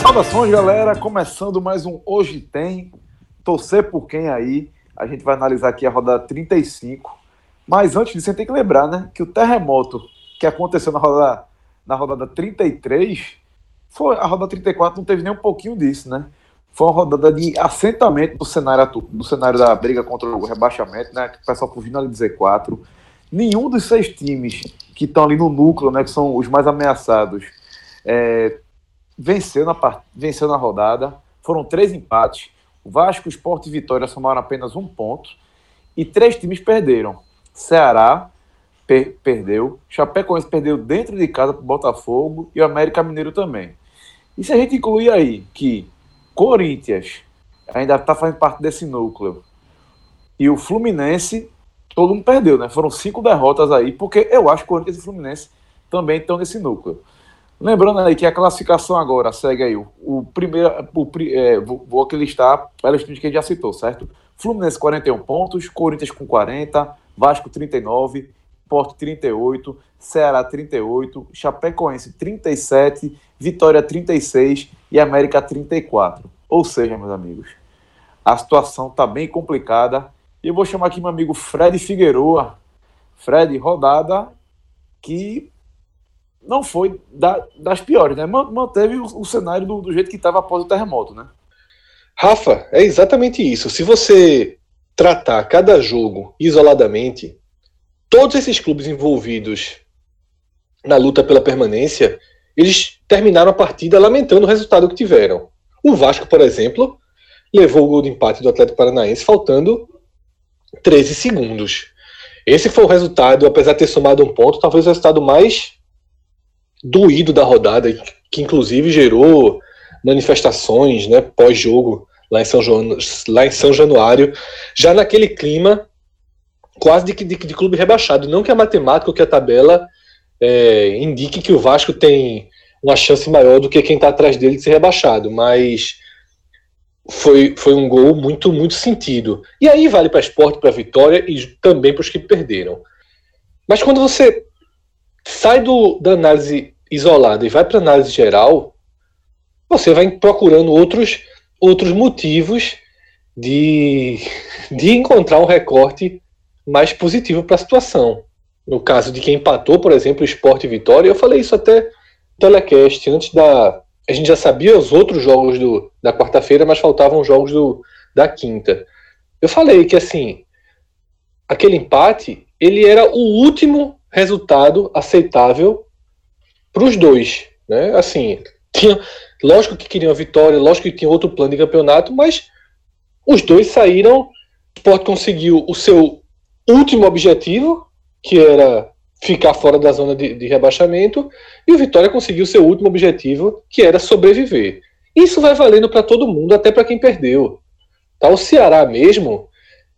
Saudações, galera! Começando mais um Hoje Tem. Torcer por quem aí? A gente vai analisar aqui a rodada 35. Mas antes disso, a gente tem que lembrar, né? Que o terremoto que aconteceu na rodada, na rodada 33, foi, a rodada 34 não teve nem um pouquinho disso, né? Foi uma rodada de assentamento do cenário, do cenário da briga contra o rebaixamento, né? O pessoal fugindo ali de Z4. Nenhum dos seis times que estão ali no núcleo, né? Que são os mais ameaçados, é, venceu na, part... venceu na rodada. Foram três empates. O Vasco, Sport e Vitória somaram apenas um ponto. E três times perderam. Ceará per... perdeu. Chapecoense perdeu dentro de casa para o Botafogo. E o América Mineiro também. E se a gente incluir aí que Corinthians ainda está fazendo parte desse núcleo. E o Fluminense, todo mundo perdeu, né? Foram cinco derrotas aí, porque eu acho que Corinthians e Fluminense também estão nesse núcleo. Lembrando aí que a classificação agora segue aí. O, o primeiro. O, é, vou, vou aqui listar pelos times que a gente já citou, certo? Fluminense 41 pontos, Corinthians com 40, Vasco 39, Porto 38, Ceará 38, Chapecoense 37, Vitória 36 e América 34. Ou seja, meus amigos, a situação está bem complicada. E eu vou chamar aqui meu amigo Fred Figueroa. Fred, rodada que não foi da, das piores, né? Manteve o, o cenário do, do, jeito que estava após o terremoto, né? Rafa, é exatamente isso. Se você tratar cada jogo isoladamente, todos esses clubes envolvidos na luta pela permanência, eles terminaram a partida lamentando o resultado que tiveram. O Vasco, por exemplo, levou o gol de empate do Atlético Paranaense faltando 13 segundos. Esse foi o resultado, apesar de ter somado um ponto, talvez o resultado mais doído da rodada, que inclusive gerou manifestações né, pós-jogo lá, em São João, lá em São Januário, já naquele clima quase de, de, de clube rebaixado. Não que a matemática ou que a tabela é, indique que o Vasco tem uma chance maior do que quem está atrás dele de ser rebaixado, mas foi, foi um gol muito, muito sentido. E aí vale para esporte, para vitória e também para os que perderam. Mas quando você sai do, da análise isolada e vai para análise geral, você vai procurando outros, outros motivos de, de encontrar um recorte mais positivo para a situação. No caso de quem empatou, por exemplo, o Sport e Vitória, eu falei isso até telecast, antes da. A gente já sabia os outros jogos do, da quarta-feira, mas faltavam os jogos do, da quinta. Eu falei que assim, aquele empate, ele era o último resultado aceitável para os dois. Né? Assim, tinha, lógico que queriam a vitória, lógico que tinha outro plano de campeonato, mas os dois saíram. O Sport conseguiu o seu último objetivo, que era ficar fora da zona de, de rebaixamento, e o Vitória conseguiu seu último objetivo, que era sobreviver. Isso vai valendo para todo mundo, até para quem perdeu. Tá? O Ceará mesmo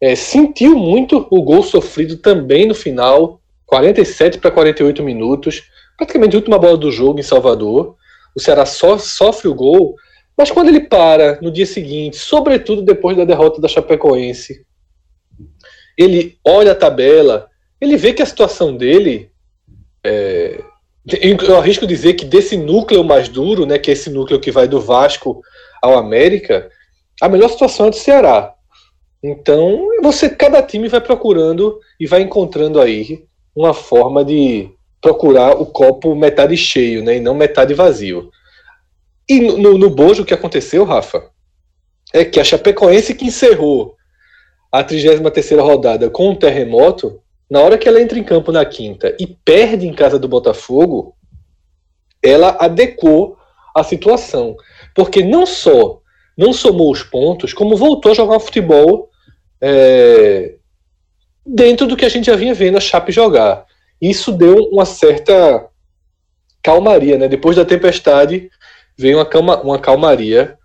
é, sentiu muito o gol sofrido também no final, 47 para 48 minutos, praticamente a última bola do jogo em Salvador. O Ceará só sofre o gol, mas quando ele para no dia seguinte, sobretudo depois da derrota da Chapecoense, ele olha a tabela, ele vê que a situação dele é, eu arrisco dizer que desse núcleo mais duro, né, que é esse núcleo que vai do Vasco ao América, a melhor situação é do Ceará. Então, você cada time vai procurando e vai encontrando aí uma forma de procurar o copo metade cheio, né, e não metade vazio. E no, no Bojo o que aconteceu, Rafa, é que a Chapecoense que encerrou a 33 rodada com um terremoto, na hora que ela entra em campo na quinta e perde em casa do Botafogo, ela adequou a situação. Porque não só não somou os pontos, como voltou a jogar futebol é, dentro do que a gente já vinha vendo a Chape jogar. Isso deu uma certa calmaria, né? Depois da tempestade veio uma, calma, uma calmaria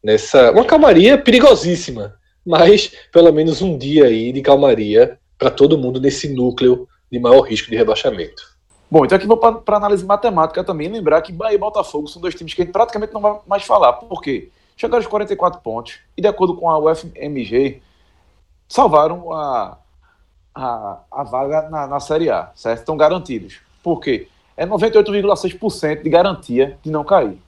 nessa, uma calmaria perigosíssima, mas pelo menos um dia aí de calmaria para todo mundo nesse núcleo de maior risco de rebaixamento. Bom, então aqui vou para análise matemática também lembrar que Bahia e Botafogo são dois times que a gente praticamente não vai mais falar. Por quê? chegaram aos 44 pontos e, de acordo com a UFMG, salvaram a, a, a vaga na, na Série A, certo? Estão garantidos. Por quê? É 98,6% de garantia de não cair.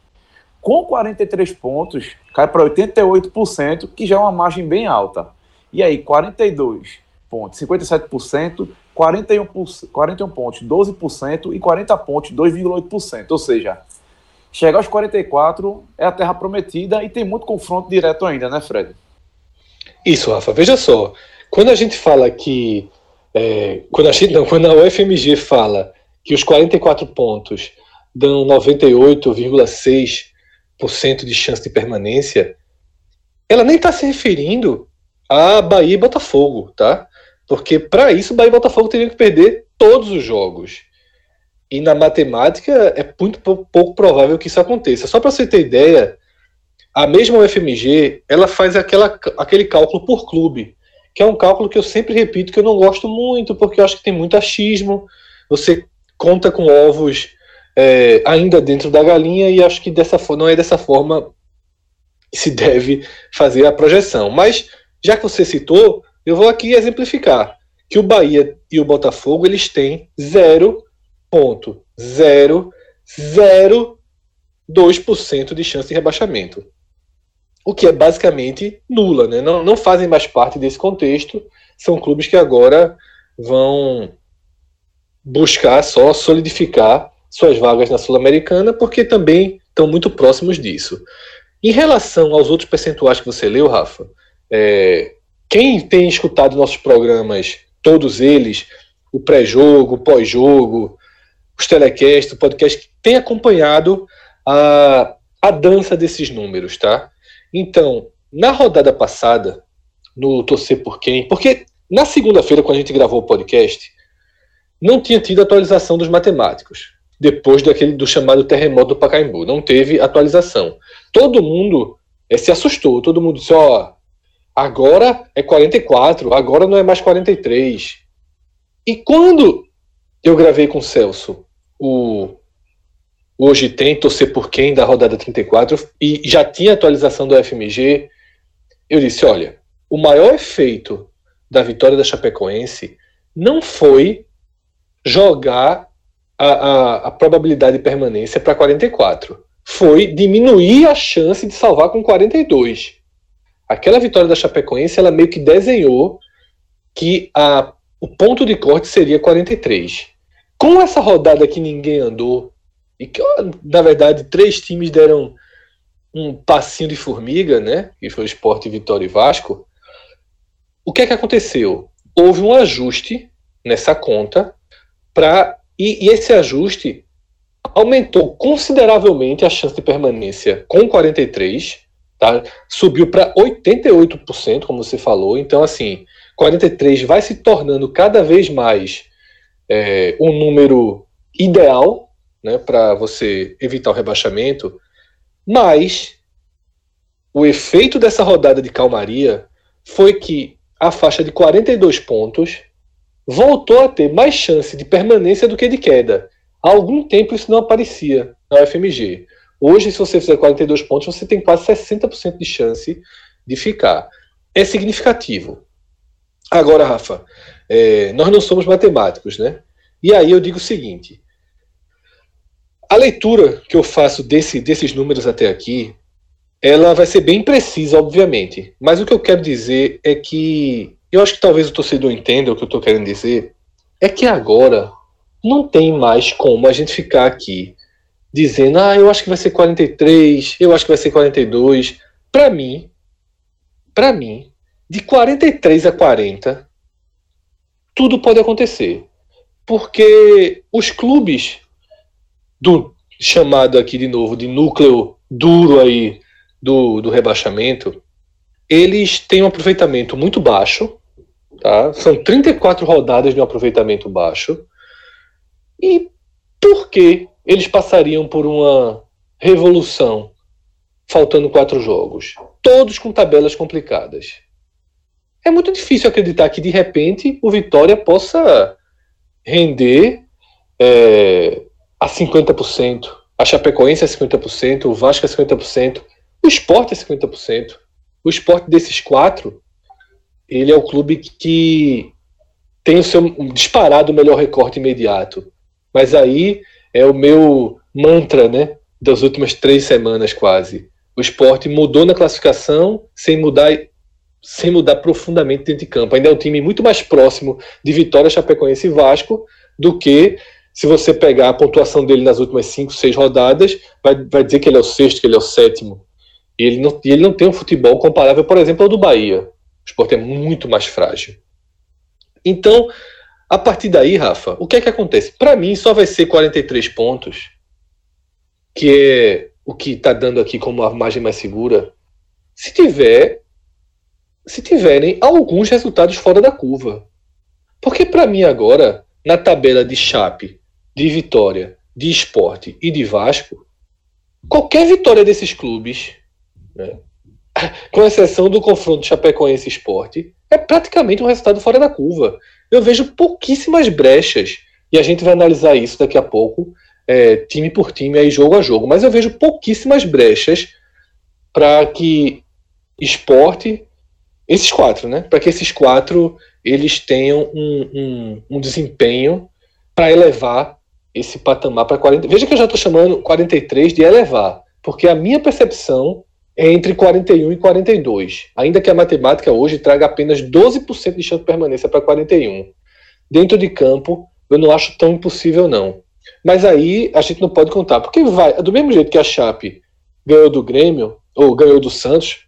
Com 43 pontos, cai para 88%, que já é uma margem bem alta. E aí, 42 pontos, 57%, 41, 41 pontos, 12% e 40 pontos, 2,8%. Ou seja, chegar aos 44 é a terra prometida e tem muito confronto direto ainda, né, Fred? Isso, Rafa. Veja só, quando a gente fala que. É, quando, a gente, não, quando a UFMG fala que os 44 pontos dão 98,6% de chance de permanência, ela nem está se referindo a Bahia e Botafogo, tá? Porque para isso Bahia e Botafogo teriam que perder todos os jogos. E na matemática é muito pouco provável que isso aconteça. Só para você ter ideia, a mesma UFMG ela faz aquela, aquele cálculo por clube, que é um cálculo que eu sempre repito que eu não gosto muito, porque eu acho que tem muito achismo. Você conta com ovos é, ainda dentro da galinha e acho que dessa não é dessa forma que se deve fazer a projeção. Mas já que você citou, eu vou aqui exemplificar que o Bahia e o Botafogo eles têm 0,002% de chance de rebaixamento. O que é basicamente nula, né? não, não fazem mais parte desse contexto. São clubes que agora vão buscar só solidificar suas vagas na Sul-Americana, porque também estão muito próximos disso. Em relação aos outros percentuais que você leu, Rafa, é, quem tem escutado nossos programas, todos eles, o pré-jogo, o pós-jogo, os telecasts, o podcast, tem acompanhado a, a dança desses números, tá? Então, na rodada passada, no Torcer por Quem, porque na segunda-feira, quando a gente gravou o podcast, não tinha tido atualização dos matemáticos, depois daquele do chamado terremoto do Pacaembu. Não teve atualização. Todo mundo é, se assustou, todo mundo disse, ó, Agora é 44, agora não é mais 43. E quando eu gravei com o Celso o Hoje Tem, Torcer por Quem, da rodada 34, e já tinha atualização do FMG, eu disse: olha, o maior efeito da vitória da Chapecoense não foi jogar a, a, a probabilidade de permanência para 44. Foi diminuir a chance de salvar com 42 aquela vitória da Chapecoense, ela meio que desenhou que a, o ponto de corte seria 43. Com essa rodada que ninguém andou, e que, na verdade, três times deram um passinho de formiga, né? Que foi o Sport, Vitória e Vasco. O que é que aconteceu? Houve um ajuste nessa conta para e, e esse ajuste aumentou consideravelmente a chance de permanência com 43 Tá? Subiu para 88%, como você falou. Então, assim, 43 vai se tornando cada vez mais é, um número ideal né, para você evitar o rebaixamento. Mas o efeito dessa rodada de calmaria foi que a faixa de 42 pontos voltou a ter mais chance de permanência do que de queda. Há algum tempo isso não aparecia na UFMG. Hoje, se você fizer 42 pontos, você tem quase 60% de chance de ficar. É significativo. Agora, Rafa, é, nós não somos matemáticos, né? E aí eu digo o seguinte: a leitura que eu faço desse, desses números até aqui, ela vai ser bem precisa, obviamente. Mas o que eu quero dizer é que eu acho que talvez o torcedor entenda o que eu estou querendo dizer. É que agora não tem mais como a gente ficar aqui dizendo, ah, eu acho que vai ser 43, eu acho que vai ser 42. Para mim, para mim, de 43 a 40, tudo pode acontecer. Porque os clubes do chamado aqui de novo de núcleo duro aí do, do rebaixamento, eles têm um aproveitamento muito baixo, tá? São 34 rodadas de um aproveitamento baixo. E por que eles passariam por uma revolução, faltando quatro jogos, todos com tabelas complicadas. É muito difícil acreditar que de repente o Vitória possa render é, a 50%, a Chapecoense a 50%, o Vasco a 50%. O esporte é 50%. O esporte desses quatro, ele é o clube que tem o seu disparado melhor recorte imediato. Mas aí é o meu mantra, né? Das últimas três semanas quase. O esporte mudou na classificação sem mudar sem mudar profundamente dentro de campo. Ainda é um time muito mais próximo de Vitória, Chapecoense e Vasco do que se você pegar a pontuação dele nas últimas cinco, seis rodadas, vai, vai dizer que ele é o sexto, que ele é o sétimo. E ele não, ele não tem um futebol comparável, por exemplo, ao do Bahia. O esporte é muito mais frágil. Então, a partir daí, Rafa, o que é que acontece? Para mim, só vai ser 43 pontos, que é o que está dando aqui como a margem mais segura, se tiver se tiverem alguns resultados fora da curva. Porque para mim agora, na tabela de Chape, de Vitória, de Esporte e de Vasco, qualquer vitória desses clubes, né, com exceção do confronto Chapecoense Esporte, é praticamente um resultado fora da curva. Eu vejo pouquíssimas brechas, e a gente vai analisar isso daqui a pouco, é, time por time, aí jogo a jogo, mas eu vejo pouquíssimas brechas para que esporte, esses quatro, né? Para que esses quatro eles tenham um, um, um desempenho para elevar esse patamar para 40. Veja que eu já estou chamando 43 de elevar, porque a minha percepção entre 41 e 42, ainda que a matemática hoje traga apenas 12% de chance de permanência para 41. Dentro de campo, eu não acho tão impossível, não. Mas aí a gente não pode contar, porque vai, do mesmo jeito que a Chape ganhou do Grêmio, ou ganhou do Santos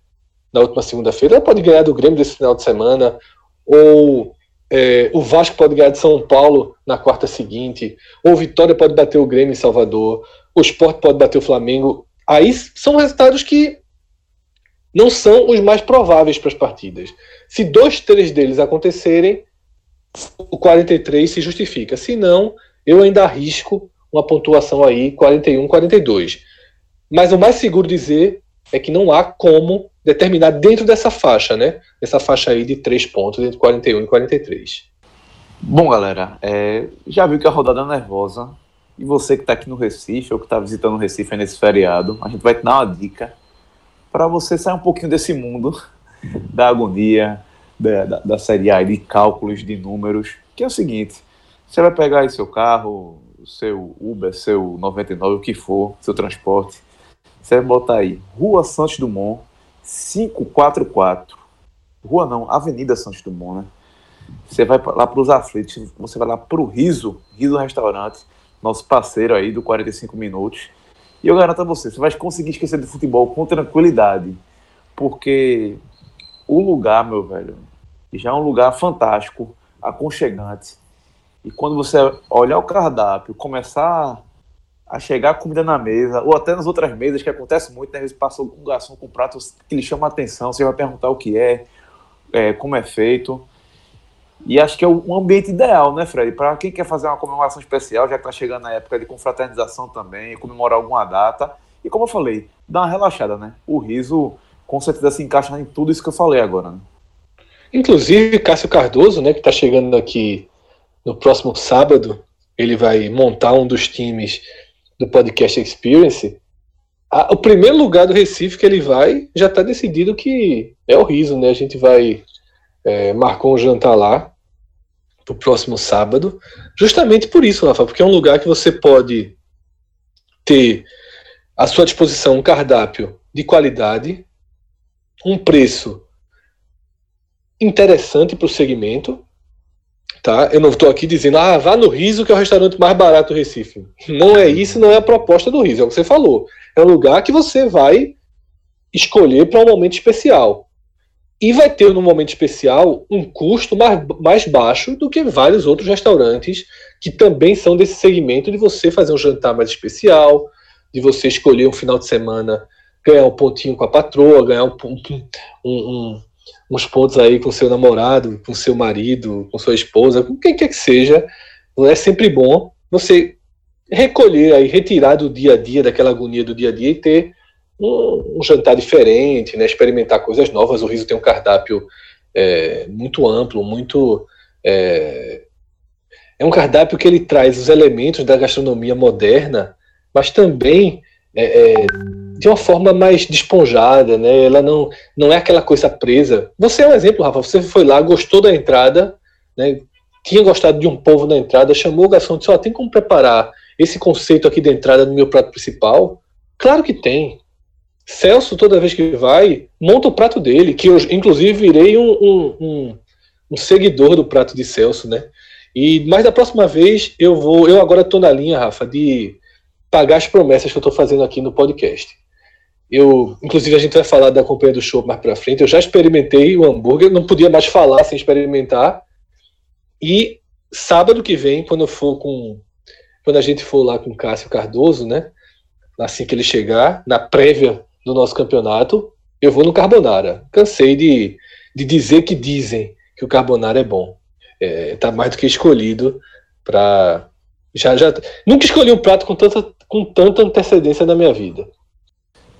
na última segunda-feira, ela pode ganhar do Grêmio desse final de semana, ou é, o Vasco pode ganhar de São Paulo na quarta seguinte, ou Vitória pode bater o Grêmio em Salvador, o Sport pode bater o Flamengo. Aí são resultados que não são os mais prováveis para as partidas. Se dois, três deles acontecerem, o 43 se justifica. Se não, eu ainda arrisco uma pontuação aí 41, 42. Mas o mais seguro dizer é que não há como determinar dentro dessa faixa, né? Essa faixa aí de três pontos entre 41 e 43. Bom, galera, é, já viu que a rodada é nervosa. E você que está aqui no Recife ou que está visitando o Recife nesse feriado, a gente vai te dar uma dica para você sair um pouquinho desse mundo da agonia, da, da, da série A, de cálculos, de números, que é o seguinte, você vai pegar aí seu carro, seu Uber, seu 99, o que for, seu transporte, você vai botar aí, Rua Santos Dumont, 544, Rua não, Avenida Santos Dumont, né? Você vai lá para os aflitos, você vai lá para o Riso, Riso Restaurante, nosso parceiro aí do 45 Minutos, e eu garanto a você, você vai conseguir esquecer do futebol com tranquilidade. Porque o lugar, meu velho, já é um lugar fantástico, aconchegante. E quando você olhar o cardápio, começar a chegar a comida na mesa, ou até nas outras mesas, que acontece muito, né? Às vezes passa um garçom com pratos que lhe chama a atenção, você vai perguntar o que é, é como é feito. E acho que é um ambiente ideal, né, Fred? Para quem quer fazer uma comemoração especial, já que está chegando a época de confraternização também, comemorar alguma data. E como eu falei, dá uma relaxada, né? O riso com certeza se encaixa em tudo isso que eu falei agora. Né? Inclusive, Cássio Cardoso, né, que está chegando aqui no próximo sábado, ele vai montar um dos times do Podcast Experience. o primeiro lugar do Recife que ele vai já está decidido que é o riso, né? A gente vai é, marcou um jantar lá pro próximo sábado, justamente por isso, Rafa, porque é um lugar que você pode ter à sua disposição um cardápio de qualidade, um preço interessante para o segmento, tá? Eu não estou aqui dizendo, ah, vá no Riso que é o restaurante mais barato do Recife. Não é isso, não é a proposta do Riso, é o que você falou. É um lugar que você vai escolher para um momento especial. E vai ter, no momento especial, um custo mais, mais baixo do que vários outros restaurantes que também são desse segmento de você fazer um jantar mais especial, de você escolher um final de semana, ganhar um pontinho com a patroa, ganhar um, um, um, uns pontos aí com seu namorado, com seu marido, com sua esposa, com quem quer que seja. É sempre bom você recolher aí, retirar do dia a dia, daquela agonia do dia a dia e ter um, um, jantar diferente, né, experimentar coisas novas. O Riso tem um cardápio é, muito amplo, muito. É, é, um cardápio que ele traz os elementos da gastronomia moderna, mas também é, é de uma forma mais desponjada, né? Ela não, não é aquela coisa presa. Você é um exemplo, Rafa. Você foi lá, gostou da entrada, né? Tinha gostado de um povo na entrada, chamou o garçom e disse: Ó, oh, tem como preparar esse conceito aqui de entrada no meu prato principal? Claro que tem. Celso, toda vez que vai, monta o prato dele, que eu, inclusive, virei um, um, um, um seguidor do prato de Celso, né? E, mas da próxima vez eu vou. Eu agora estou na linha, Rafa, de pagar as promessas que eu estou fazendo aqui no podcast. Eu, inclusive, a gente vai falar da companhia do show mais para frente. Eu já experimentei o hambúrguer, não podia mais falar sem experimentar. E sábado que vem, quando for com, quando a gente for lá com Cássio Cardoso, né? Assim que ele chegar, na prévia do nosso campeonato, eu vou no Carbonara. Cansei de, de dizer que dizem que o Carbonara é bom. É, tá mais do que escolhido para já já nunca escolhi um prato com tanta com tanta antecedência na minha vida.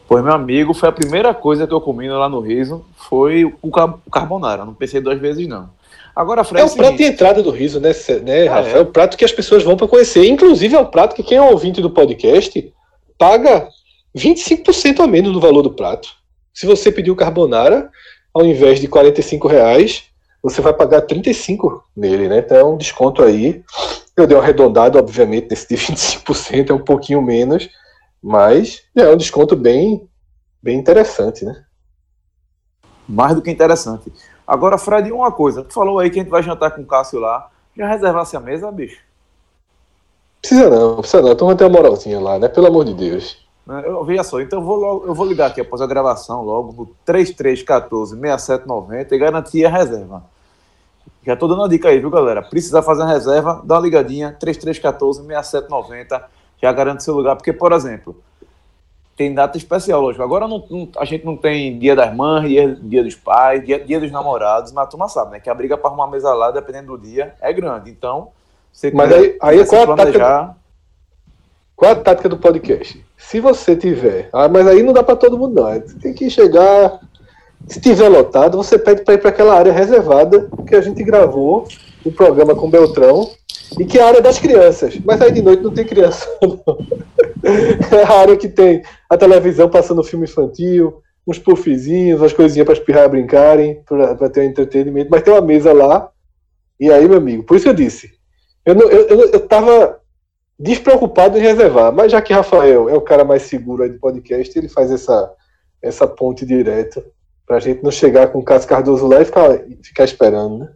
Pois, meu amigo, foi a primeira coisa que eu comi lá no Riso, foi o carbonara. Não pensei duas vezes, não. Agora, Fred, é o prato de entrada do Riso, né, né ah? É. é. o prato que as pessoas vão para conhecer. Inclusive, é o prato que quem é ouvinte do podcast paga 25% a menos no valor do prato. Se você pedir o carbonara, ao invés de 45 reais, você vai pagar 35 nele, né? Então é um desconto aí. Eu dei um arredondado, obviamente, nesse de 25%, é um pouquinho menos, mas é um desconto bem, bem interessante, né? Mais do que interessante. Agora, Fred, uma coisa. Tu falou aí que a gente vai jantar com o Cássio lá. Já reservasse a mesa, bicho? Precisa não, precisa não. Então vai ter uma moralzinha lá, né? Pelo amor de Deus. Eu, veja só, então eu vou, logo, eu vou ligar aqui após a gravação logo no 3314 6790 e garantir a reserva. Já tô dando a dica aí, viu, galera? Precisa fazer a reserva, dá uma ligadinha, 3314 6790 já garante seu lugar, porque, por exemplo, tem data especial, lógico. Agora não, não, a gente não tem dia das mães, dia, dia dos pais, dia, dia, dos namorados, mas a turma sabe, né? Que a briga para arrumar mesa lá, dependendo do dia, é grande. Então, você Mas aí, aí qual, a tática, qual a tática do podcast? Se você tiver. Ah, mas aí não dá para todo mundo, não. Tem que chegar. Se tiver lotado, você pede para ir para aquela área reservada que a gente gravou o programa com Beltrão e que é a área das crianças. Mas aí de noite não tem criança, não. É a área que tem a televisão passando filme infantil, uns puffzinhos, umas coisinhas para espirrar e brincarem, para ter um entretenimento. Mas tem uma mesa lá. E aí, meu amigo, por isso eu disse. Eu, não, eu, eu, eu tava despreocupado em reservar, mas já que Rafael é o cara mais seguro aí do podcast, ele faz essa, essa ponte direta para a gente não chegar com o Cássio Cardoso lá e ficar, ficar esperando, né?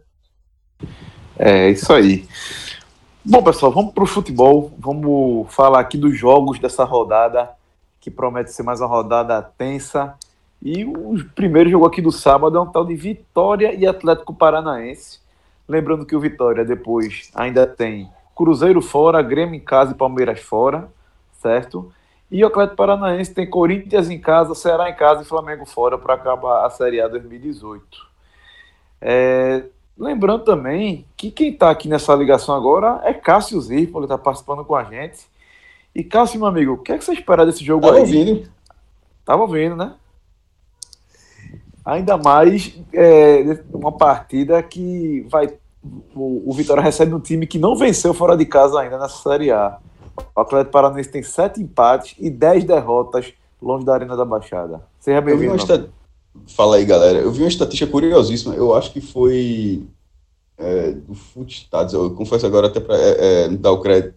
É, isso aí. Bom, pessoal, vamos para o futebol. Vamos falar aqui dos jogos dessa rodada, que promete ser mais uma rodada tensa. E o primeiro jogo aqui do sábado é um tal de Vitória e Atlético Paranaense. Lembrando que o Vitória depois ainda tem Cruzeiro fora, Grêmio em casa e Palmeiras fora, certo? E o Atlético Paranaense tem Corinthians em casa, Ceará em casa e Flamengo fora para acabar a Série A 2018. É, Lembrando também que quem está aqui nessa ligação agora é Cássio Zirpoli, está participando com a gente. E Cássio, meu amigo, o que, é que você espera desse jogo Tava aí? ouvindo. Tava ouvindo, né? Ainda mais é, uma partida que vai. O, o Vitória recebe um time que não venceu fora de casa ainda nessa Série A. O Atlético Paranaense tem sete empates e dez derrotas longe da Arena da Baixada. Seja bem-vindo. Fala aí, galera. Eu vi uma estatística curiosíssima. Eu acho que foi é, do Footstats. Eu confesso agora até para é, é, dar o crédito.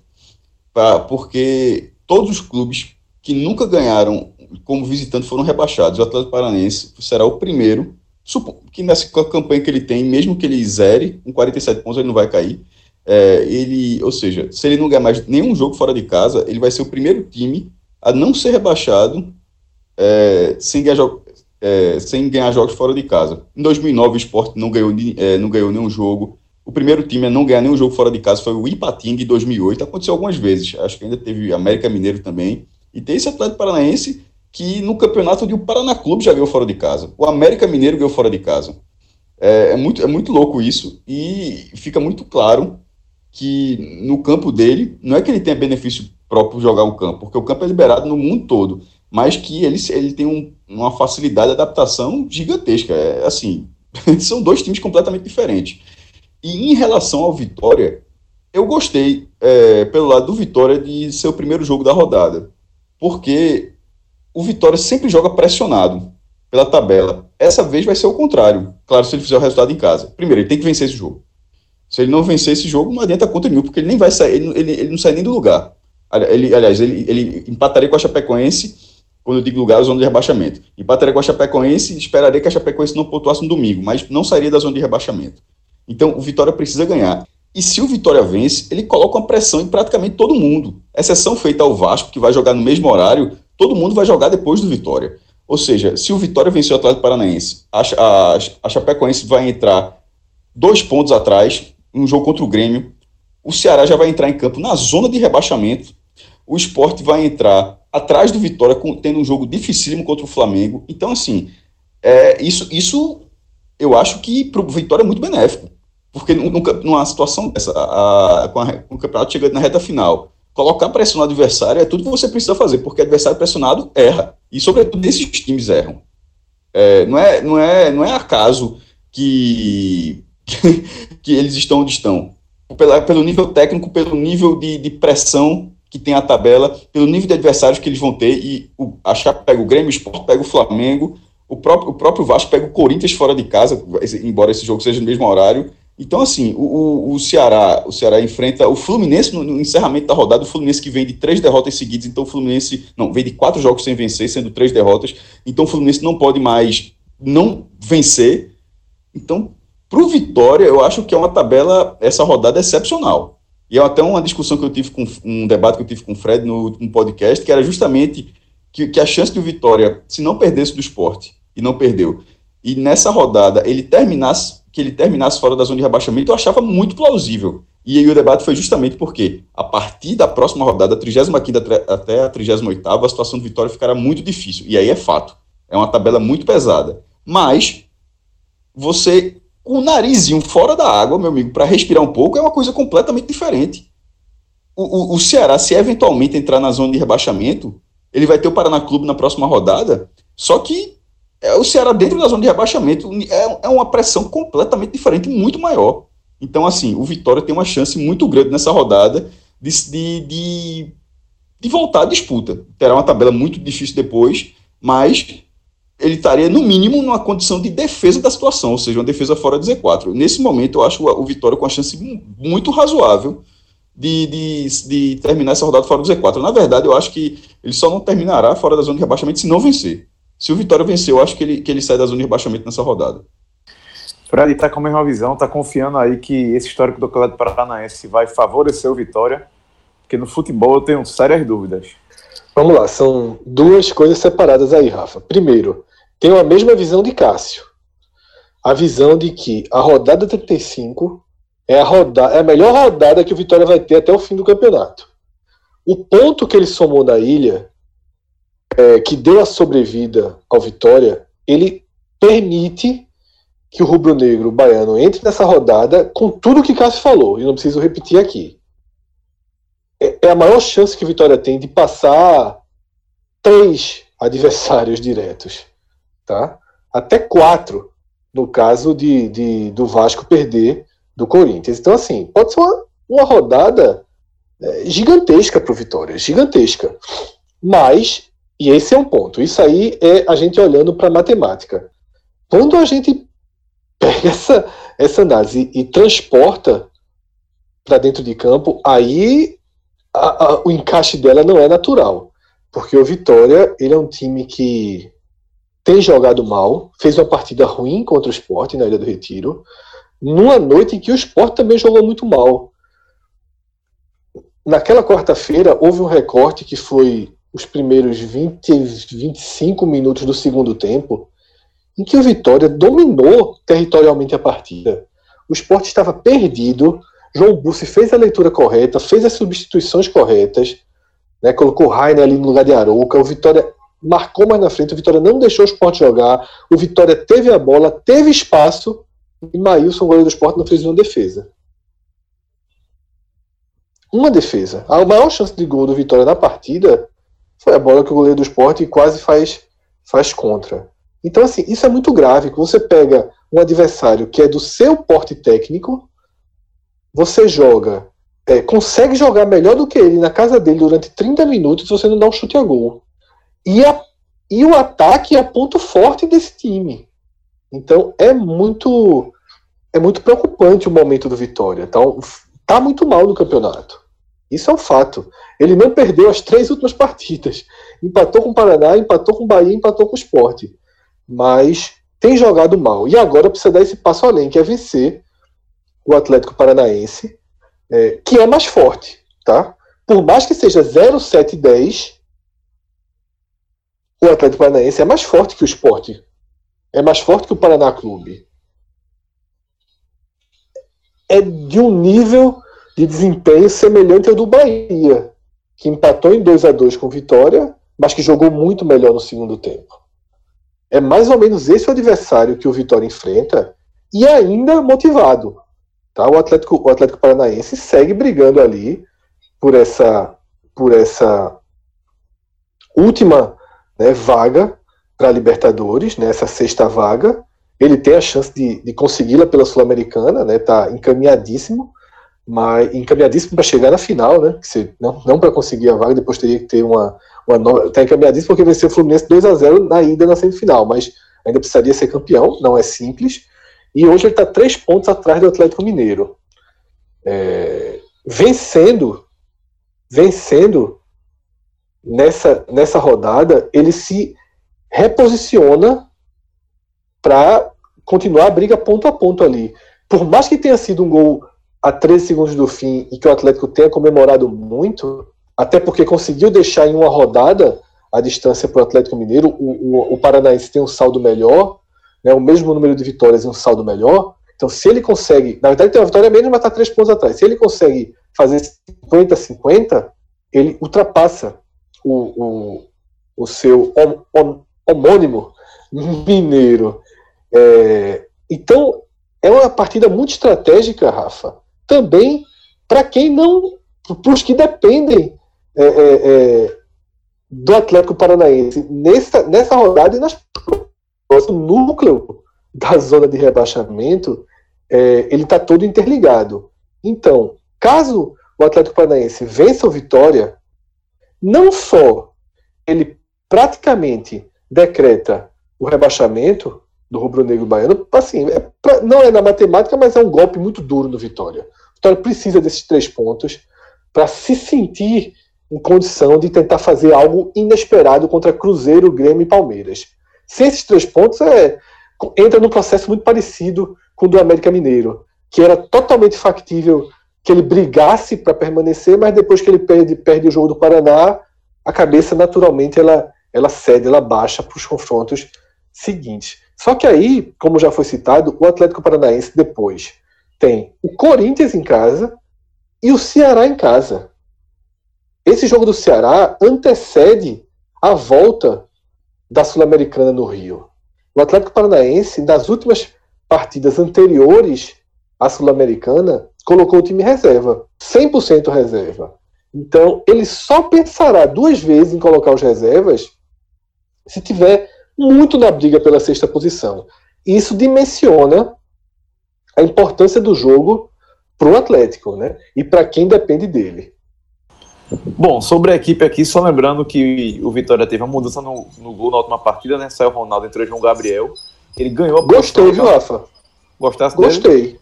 Pra, porque todos os clubes que nunca ganharam como visitante foram rebaixados. O Atlético Paranense será o primeiro. Que nessa campanha que ele tem, mesmo que ele zere, com 47 pontos, ele não vai cair. É, ele, ou seja, se ele não ganhar mais nenhum jogo fora de casa, ele vai ser o primeiro time a não ser rebaixado é, sem ganhar, é, sem ganhar jogos fora de casa. Em 2009, o Sport não ganhou, é, não ganhou nenhum jogo. O primeiro time a não ganhar nenhum jogo fora de casa foi o Ipatinga, em 2008. Aconteceu algumas vezes. Acho que ainda teve América Mineiro também. E tem esse Atlético Paranaense que no campeonato de o Paraná Clube já ganhou fora de casa. O América Mineiro ganhou fora de casa. É, é, muito, é muito louco isso. E fica muito claro que no campo dele, não é que ele tenha benefício próprio jogar o campo, porque o campo é liberado no mundo todo mas que ele, ele tem um, uma facilidade de adaptação gigantesca. É, assim, são dois times completamente diferentes. E em relação ao Vitória, eu gostei, é, pelo lado do Vitória, de ser o primeiro jogo da rodada. Porque o Vitória sempre joga pressionado pela tabela. Essa vez vai ser o contrário. Claro, se ele fizer o resultado em casa. Primeiro, ele tem que vencer esse jogo. Se ele não vencer esse jogo, não adianta conta nenhuma, porque ele nem vai sair, ele, ele, ele não sai nem do lugar. Ele, aliás, ele, ele empataria com a Chapecoense, quando eu digo lugar, a zona de rebaixamento. Empataria com a Chapecoense e esperaria que a Chapecoense não pontuasse no domingo, mas não sairia da zona de rebaixamento. Então, o Vitória precisa ganhar. E se o Vitória vence, ele coloca uma pressão em praticamente todo mundo. Exceção feita ao Vasco, que vai jogar no mesmo horário, todo mundo vai jogar depois do Vitória. Ou seja, se o Vitória vencer o Atlético Paranaense, a, a, a Chapecoense vai entrar dois pontos atrás, um jogo contra o Grêmio. O Ceará já vai entrar em campo na zona de rebaixamento. O esporte vai entrar atrás do Vitória, com, tendo um jogo dificílimo contra o Flamengo. Então, assim, é, isso, isso eu acho que para o Vitória é muito benéfico. Porque nunca, numa situação dessa, a, a, com, a, com o campeonato chegando na reta final, colocar pressão no adversário é tudo que você precisa fazer, porque adversário pressionado erra. E, sobretudo, esses times erram. É, não, é, não, é, não é acaso que, que eles estão onde estão. Pela, pelo nível técnico, pelo nível de, de, pressão que tem a tabela, pelo nível de adversários que eles vão ter. E o, a Chape pega o Grêmio, o Sport pega o Flamengo, o próprio, o próprio Vasco pega o Corinthians fora de casa, embora esse jogo seja no mesmo horário. Então, assim, o, o, Ceará, o Ceará enfrenta o Fluminense no, no, encerramento da rodada, o Fluminense que vem de três derrotas seguidas, então o Fluminense, não, vem de quatro jogos sem vencer, sendo três derrotas, então o Fluminense não pode mais não vencer. Então, para o Vitória, eu acho que é uma tabela, essa rodada excepcional. E é até uma discussão que eu tive com, um debate que eu tive com o Fred no, no podcast, que era justamente que, que a chance de o Vitória, se não perdesse do esporte, e não perdeu, e nessa rodada ele terminasse que ele terminasse fora da zona de rebaixamento, eu achava muito plausível. E aí o debate foi justamente porque, a partir da próxima rodada, 35 até a 38, a situação do Vitória ficará muito difícil. E aí é fato. É uma tabela muito pesada. Mas, você, com o narizinho fora da água, meu amigo, para respirar um pouco, é uma coisa completamente diferente. O, o, o Ceará, se eventualmente entrar na zona de rebaixamento, ele vai ter o Paraná Clube na próxima rodada, só que é, o Ceará dentro da zona de rebaixamento é, é uma pressão completamente diferente, muito maior. Então, assim, o Vitória tem uma chance muito grande nessa rodada de, de, de, de voltar à disputa. Terá uma tabela muito difícil depois, mas ele estaria, no mínimo, numa condição de defesa da situação, ou seja, uma defesa fora de Z4. Nesse momento, eu acho o Vitória com uma chance muito razoável de, de, de terminar essa rodada fora do Z4. Na verdade, eu acho que ele só não terminará fora da zona de rebaixamento se não vencer. Se o Vitória vencer, eu acho que ele, que ele sai da zona de rebaixamento nessa rodada. Fred está com a mesma visão, está confiando aí que esse histórico do Atlético Paranaense vai favorecer o Vitória, porque no futebol eu tenho sérias dúvidas. Vamos lá, são duas coisas separadas aí, Rafa. Primeiro, tenho a mesma visão de Cássio. A visão de que a rodada 35 é a, roda é a melhor rodada que o Vitória vai ter até o fim do campeonato. O ponto que ele somou na ilha é, que deu a sobrevida ao Vitória, ele permite que o rubro-negro baiano entre nessa rodada com tudo que Cássio falou, e não preciso repetir aqui. É, é a maior chance que o Vitória tem de passar três adversários diretos, tá? Até quatro, no caso de, de do Vasco perder do Corinthians. Então, assim, pode ser uma, uma rodada é, gigantesca para o Vitória, gigantesca. Mas e esse é um ponto. Isso aí é a gente olhando para a matemática. Quando a gente pega essa, essa análise e transporta para dentro de campo, aí a, a, o encaixe dela não é natural. Porque o Vitória ele é um time que tem jogado mal, fez uma partida ruim contra o Sport na Ilha do Retiro, numa noite em que o Sport também jogou muito mal. Naquela quarta-feira houve um recorte que foi os primeiros 20, 25 minutos do segundo tempo, em que o Vitória dominou territorialmente a partida. O esporte estava perdido, João Bussi fez a leitura correta, fez as substituições corretas, né, colocou o Rainer ali no lugar de Arouca, o Vitória marcou mais na frente, o Vitória não deixou o esporte jogar, o Vitória teve a bola, teve espaço, e Maílson, goleiro do esporte, não fez uma defesa. Uma defesa. A maior chance de gol do Vitória na partida foi a bola que o goleiro do esporte quase faz, faz contra. Então, assim, isso é muito grave. Você pega um adversário que é do seu porte técnico, você joga, é, consegue jogar melhor do que ele na casa dele durante 30 minutos você não dá um chute a gol. E a E o ataque é ponto forte desse time. Então é muito é muito preocupante o momento do Vitória. Então, tá muito mal no campeonato. Isso é um fato. Ele não perdeu as três últimas partidas. Empatou com o Paraná, empatou com o Bahia, empatou com o Sport. Mas tem jogado mal. E agora precisa dar esse passo além, que é vencer o Atlético Paranaense, é, que é mais forte, tá? Por mais que seja 0-7-10, o Atlético Paranaense é mais forte que o Sport. É mais forte que o Paraná Clube. É de um nível de desempenho semelhante ao do Bahia, que empatou em 2 a 2 com Vitória, mas que jogou muito melhor no segundo tempo. É mais ou menos esse o adversário que o Vitória enfrenta e ainda motivado. Tá? O, Atlético, o Atlético Paranaense segue brigando ali por essa, por essa última né, vaga para a Libertadores, né, sexta vaga. Ele tem a chance de, de consegui-la pela Sul-Americana, está né, encaminhadíssimo mas encaminhadíssimo para chegar na final, né? Se, não não para conseguir a vaga, depois teria que ter uma. uma nova, tá encaminhadíssimo porque venceu o Fluminense 2 a 0 na ida na semifinal, mas ainda precisaria ser campeão, não é simples. E hoje ele está três pontos atrás do Atlético Mineiro. É, vencendo, vencendo nessa, nessa rodada, ele se reposiciona para continuar a briga ponto a ponto ali. Por mais que tenha sido um gol a 13 segundos do fim e que o Atlético tenha comemorado muito, até porque conseguiu deixar em uma rodada a distância para o Atlético Mineiro, o, o, o, Paranaense tem um saldo melhor, né, o mesmo número de vitórias e um saldo melhor. Então, se ele consegue, na verdade tem uma vitória menos, mas está três pontos atrás. Se ele consegue fazer 50-50, ele ultrapassa o, o, o seu homônimo mineiro. É, então, é uma partida muito estratégica, Rafa, também para quem não, para os que dependem é, é, é, do Atlético Paranaense nessa, nessa rodada e nas o núcleo da zona de rebaixamento é, ele está todo interligado. Então, caso o Atlético Paranaense vença o Vitória, não só ele praticamente decreta o rebaixamento do rubro-negro baiano, assim, é, não é na matemática, mas é um golpe muito duro no Vitória. Vitória precisa desses três pontos para se sentir em condição de tentar fazer algo inesperado contra Cruzeiro, Grêmio e Palmeiras. Sem esses três pontos, é, entra num processo muito parecido com o do América Mineiro, que era totalmente factível que ele brigasse para permanecer, mas depois que ele perde, perde o jogo do Paraná, a cabeça naturalmente ela, ela cede, ela baixa para os confrontos seguintes. Só que aí, como já foi citado, o Atlético Paranaense depois tem o Corinthians em casa e o Ceará em casa. Esse jogo do Ceará antecede a volta da Sul-Americana no Rio. O Atlético Paranaense, nas últimas partidas anteriores à Sul-Americana, colocou o time reserva, 100% reserva. Então, ele só pensará duas vezes em colocar os reservas se tiver muito na briga pela sexta posição. Isso dimensiona a importância do jogo para o Atlético, né? E para quem depende dele. Bom, sobre a equipe aqui, só lembrando que o Vitória teve uma mudança no, no gol na última partida, né? Saiu o Ronaldo, entrou João Gabriel. Ele ganhou a Gostei, viu, Rafa? Gostasse Gostei. Dele?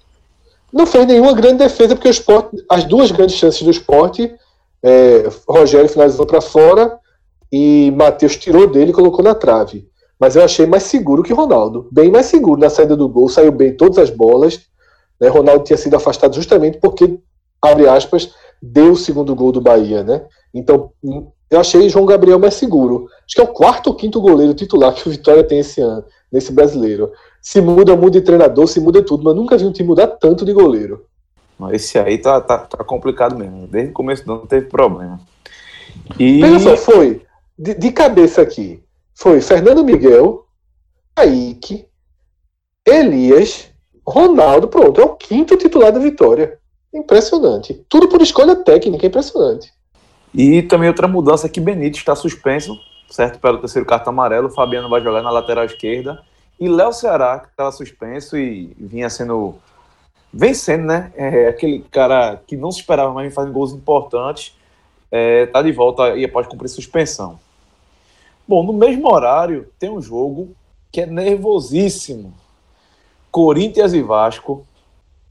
Não fez nenhuma grande defesa, porque o as duas grandes chances do esporte, é, Rogério finalizou para fora e Matheus tirou dele e colocou na trave mas eu achei mais seguro que Ronaldo. Bem mais seguro na saída do gol, saiu bem todas as bolas. Né? Ronaldo tinha sido afastado justamente porque, abre aspas, deu o segundo gol do Bahia. Né? Então, eu achei João Gabriel mais seguro. Acho que é o quarto ou quinto goleiro titular que o Vitória tem esse ano, nesse brasileiro. Se muda, muda de treinador, se muda tudo, mas nunca vi um time mudar tanto de goleiro. Esse aí tá, tá, tá complicado mesmo. Desde o começo do ano não teve problema. E... Veja só, foi de, de cabeça aqui foi Fernando Miguel, Kaique, Elias, Ronaldo, pronto, é o quinto titular da vitória. Impressionante. Tudo por escolha técnica, impressionante. E também outra mudança é que Benítez está suspenso, certo? Pelo terceiro cartão amarelo. Fabiano vai jogar na lateral esquerda. E Léo Ceará, que estava suspenso e vinha sendo. vencendo, né? É aquele cara que não se esperava mais fazer gols importantes. É, tá de volta e pode cumprir suspensão. Bom, no mesmo horário tem um jogo que é nervosíssimo. Corinthians e Vasco,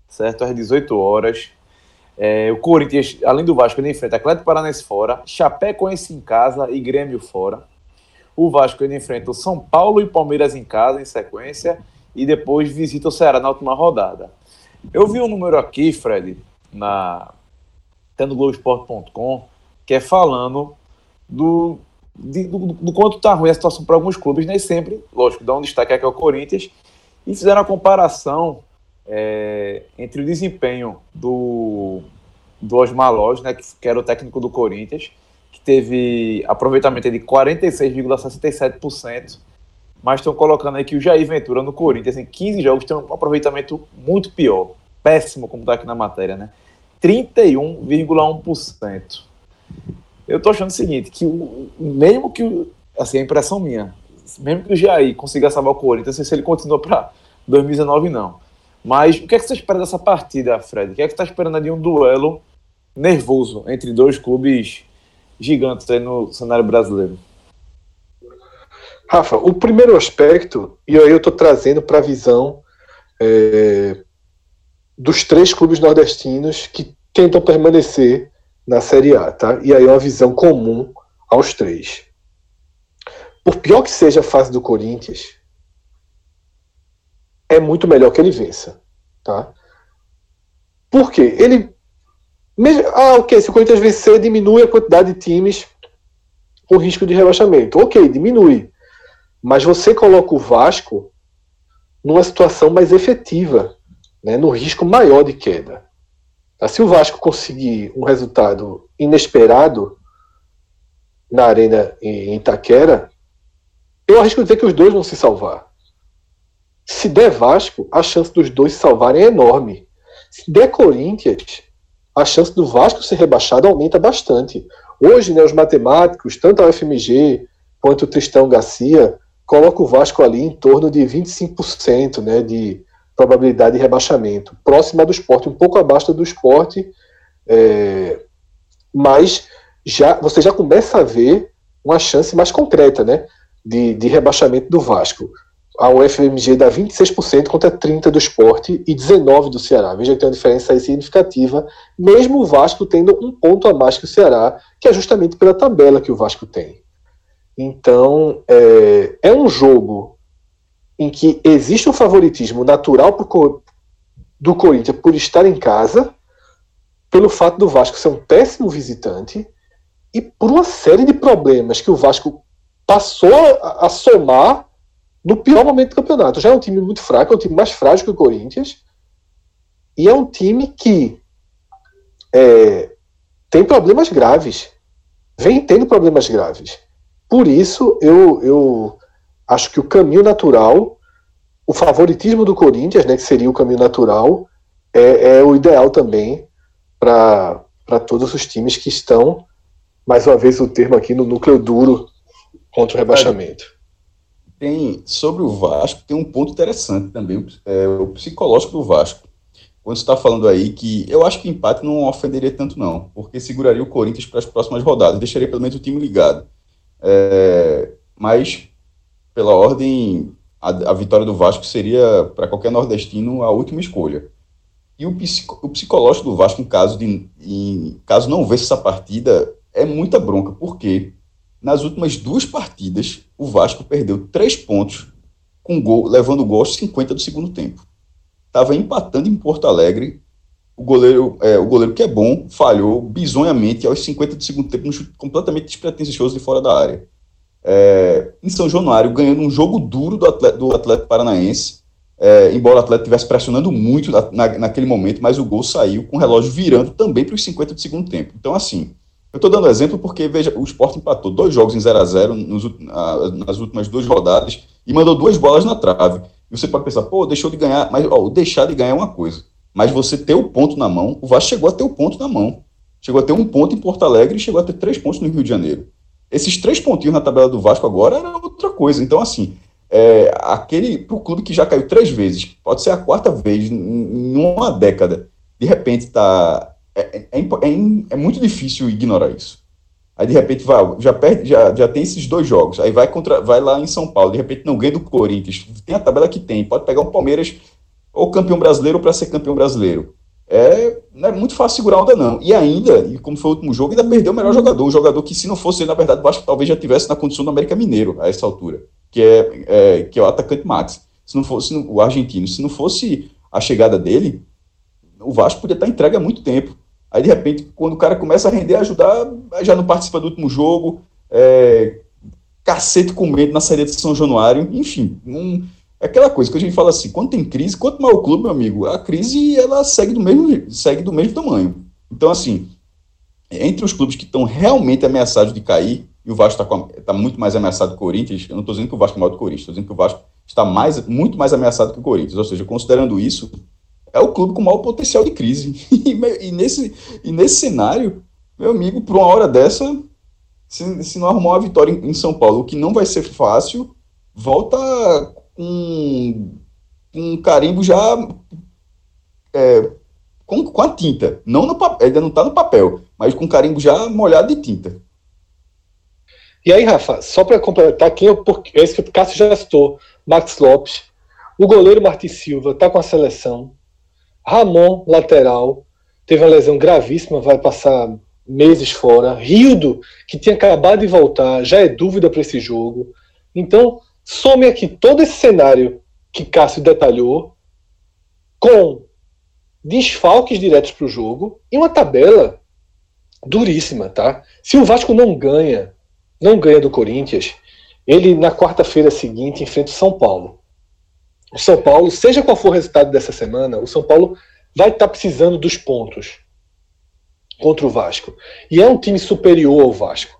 certo? Às 18 horas. É, o Corinthians, além do Vasco, ele enfrenta Atlético Paranaense fora, Chapecoense em casa e Grêmio fora. O Vasco ele enfrenta o São Paulo e Palmeiras em casa em sequência e depois visita o Ceará na última rodada. Eu vi um número aqui, Fred, na no Globoesporte.com, que é falando do, de, do, do, quanto está ruim a situação para alguns clubes, nem sempre, lógico, dá um destaque aqui ao Corinthians, e fizeram a comparação é, entre o desempenho do, do Osmar Loz, né, que, que era o técnico do Corinthians, que teve aproveitamento de 46,67%, mas estão colocando aí que o Jair Ventura no Corinthians, em 15 jogos, tem um aproveitamento muito pior. Péssimo, como está aqui na matéria, né? 31,1%. Eu tô achando o seguinte, que o, mesmo que, assim, a impressão minha, mesmo que o Jair consiga salvar o Corinthians, não sei se ele continua para 2019, não. Mas o que é que você espera dessa partida, Fred? O que é que você está esperando de um duelo nervoso entre dois clubes gigantes aí no cenário brasileiro? Rafa, o primeiro aspecto, e aí eu estou trazendo para a visão é, dos três clubes nordestinos que tentam permanecer na Série A, tá? E aí é uma visão comum aos três. Por pior que seja a fase do Corinthians, é muito melhor que ele vença, tá? Por quê? Ele ah, ok, se o Corinthians vencer, diminui a quantidade de times com risco de rebaixamento. Ok, diminui. Mas você coloca o Vasco numa situação mais efetiva, né, no risco maior de queda. Se o Vasco conseguir um resultado inesperado na Arena em Itaquera, eu arrisco dizer que os dois vão se salvar. Se der Vasco, a chance dos dois se salvarem é enorme. Se der Corinthians, a chance do Vasco ser rebaixado aumenta bastante. Hoje, né, os matemáticos, tanto a UFMG quanto o Tristão Garcia, colocam o Vasco ali em torno de 25% né, de probabilidade de rebaixamento, próxima do esporte, um pouco abaixo do esporte, é, mas já, você já começa a ver uma chance mais concreta né, de, de rebaixamento do Vasco a UFMG dá 26% contra 30% do esporte e 19% do Ceará. Veja que tem uma diferença aí significativa, mesmo o Vasco tendo um ponto a mais que o Ceará, que é justamente pela tabela que o Vasco tem. Então, é, é um jogo em que existe um favoritismo natural pro, do Corinthians por estar em casa, pelo fato do Vasco ser um péssimo visitante e por uma série de problemas que o Vasco passou a, a somar no pior momento do campeonato. Já é um time muito fraco, é um time mais frágil que o Corinthians. E é um time que é, tem problemas graves. Vem tendo problemas graves. Por isso, eu, eu acho que o caminho natural, o favoritismo do Corinthians, né, que seria o caminho natural, é, é o ideal também para todos os times que estão, mais uma vez o termo aqui, no núcleo duro contra o rebaixamento tem sobre o Vasco tem um ponto interessante também, é, o psicológico do Vasco. Quando você está falando aí que eu acho que o empate não ofenderia tanto não, porque seguraria o Corinthians para as próximas rodadas, deixaria pelo menos o time ligado. É, mas pela ordem, a, a, vitória do Vasco seria para qualquer nordestino a última escolha. E o, o psicológico do Vasco, em caso de em caso não vença essa partida, é muita bronca. Por quê? Nas últimas duas partidas, o Vasco perdeu três pontos com gol, levando o gol aos 50 do segundo tempo. Estava empatando em Porto Alegre. O goleiro, é, o goleiro que é bom, falhou bizonhamente aos 50 do segundo tempo, chute completamente despretensioso de fora da área. É, em São Januário, ganhando um jogo duro do Atlético, do Atlético Paranaense, é, embora o Atlético estivesse pressionando muito na, na, naquele momento, mas o gol saiu com o relógio virando também para os 50 do segundo tempo. Então, assim, eu estou dando exemplo porque, veja, o Sport empatou dois jogos em 0 a 0 nas últimas duas rodadas e mandou duas bolas na trave. E você pode pensar, pô, deixou de ganhar, mas ó, deixar de ganhar é uma coisa. Mas você ter o ponto na mão, o Vasco chegou a ter o ponto na mão. Chegou a ter um ponto em Porto Alegre e chegou a ter três pontos no Rio de Janeiro. Esses três pontinhos na tabela do Vasco agora era outra coisa. Então, assim, é, aquele para o clube que já caiu três vezes, pode ser a quarta vez em uma década, de repente está é, é, é, é, muito difícil ignorar isso. Aí de repente vai, já perde, já, já tem esses dois jogos. Aí vai contra, vai lá em São Paulo, de repente não ganha do Corinthians. Tem a tabela que tem, pode pegar um Palmeiras ou campeão brasileiro para ser campeão brasileiro. É, não é muito fácil segurar onda, não. E ainda, e como foi o último jogo, ainda perdeu o melhor jogador. Um jogador que, se não fosse ele, na verdade, acho que talvez já tivesse na condição do América Mineiro a essa altura, que é, é que é o atacante Max. Se não fosse o argentino, se não fosse a chegada dele, o Vasco podia estar entregue há muito tempo. Aí, de repente, quando o cara começa a render, ajudar, já não participa do último jogo, é, cacete com medo na saída de São Januário, enfim, um, aquela coisa que a gente fala assim, quando tem crise, quanto maior o clube, meu amigo, a crise, ela segue do mesmo, segue do mesmo tamanho. Então, assim, entre os clubes que estão realmente ameaçados de cair, e o Vasco está tá muito mais ameaçado que o Corinthians, eu não estou dizendo que o Vasco é maior do Corinthians, estou dizendo que o Vasco está mais, muito mais ameaçado que o Corinthians, ou seja, considerando isso, é o clube com maior potencial de crise. e, nesse, e nesse cenário, meu amigo, por uma hora dessa, se, se não arrumar uma vitória em, em, São Paulo, o que não vai ser fácil, volta com um carimbo já é, com, com a tinta. Não no, ainda não está no papel, mas com carimbo já molhado de tinta. E aí, Rafa, só para completar, quem eu, porque, esse que o Cássio já citou, Max Lopes, o goleiro Martin Silva está com a seleção, Ramon, lateral, teve uma lesão gravíssima, vai passar meses fora. Rildo, que tinha acabado de voltar, já é dúvida para esse jogo. Então, some aqui todo esse cenário que Cássio detalhou, com desfalques diretos para o jogo e uma tabela duríssima, tá? Se o Vasco não ganha, não ganha do Corinthians, ele na quarta-feira seguinte enfrenta o São Paulo o São Paulo, seja qual for o resultado dessa semana, o São Paulo vai estar tá precisando dos pontos contra o Vasco. E é um time superior ao Vasco.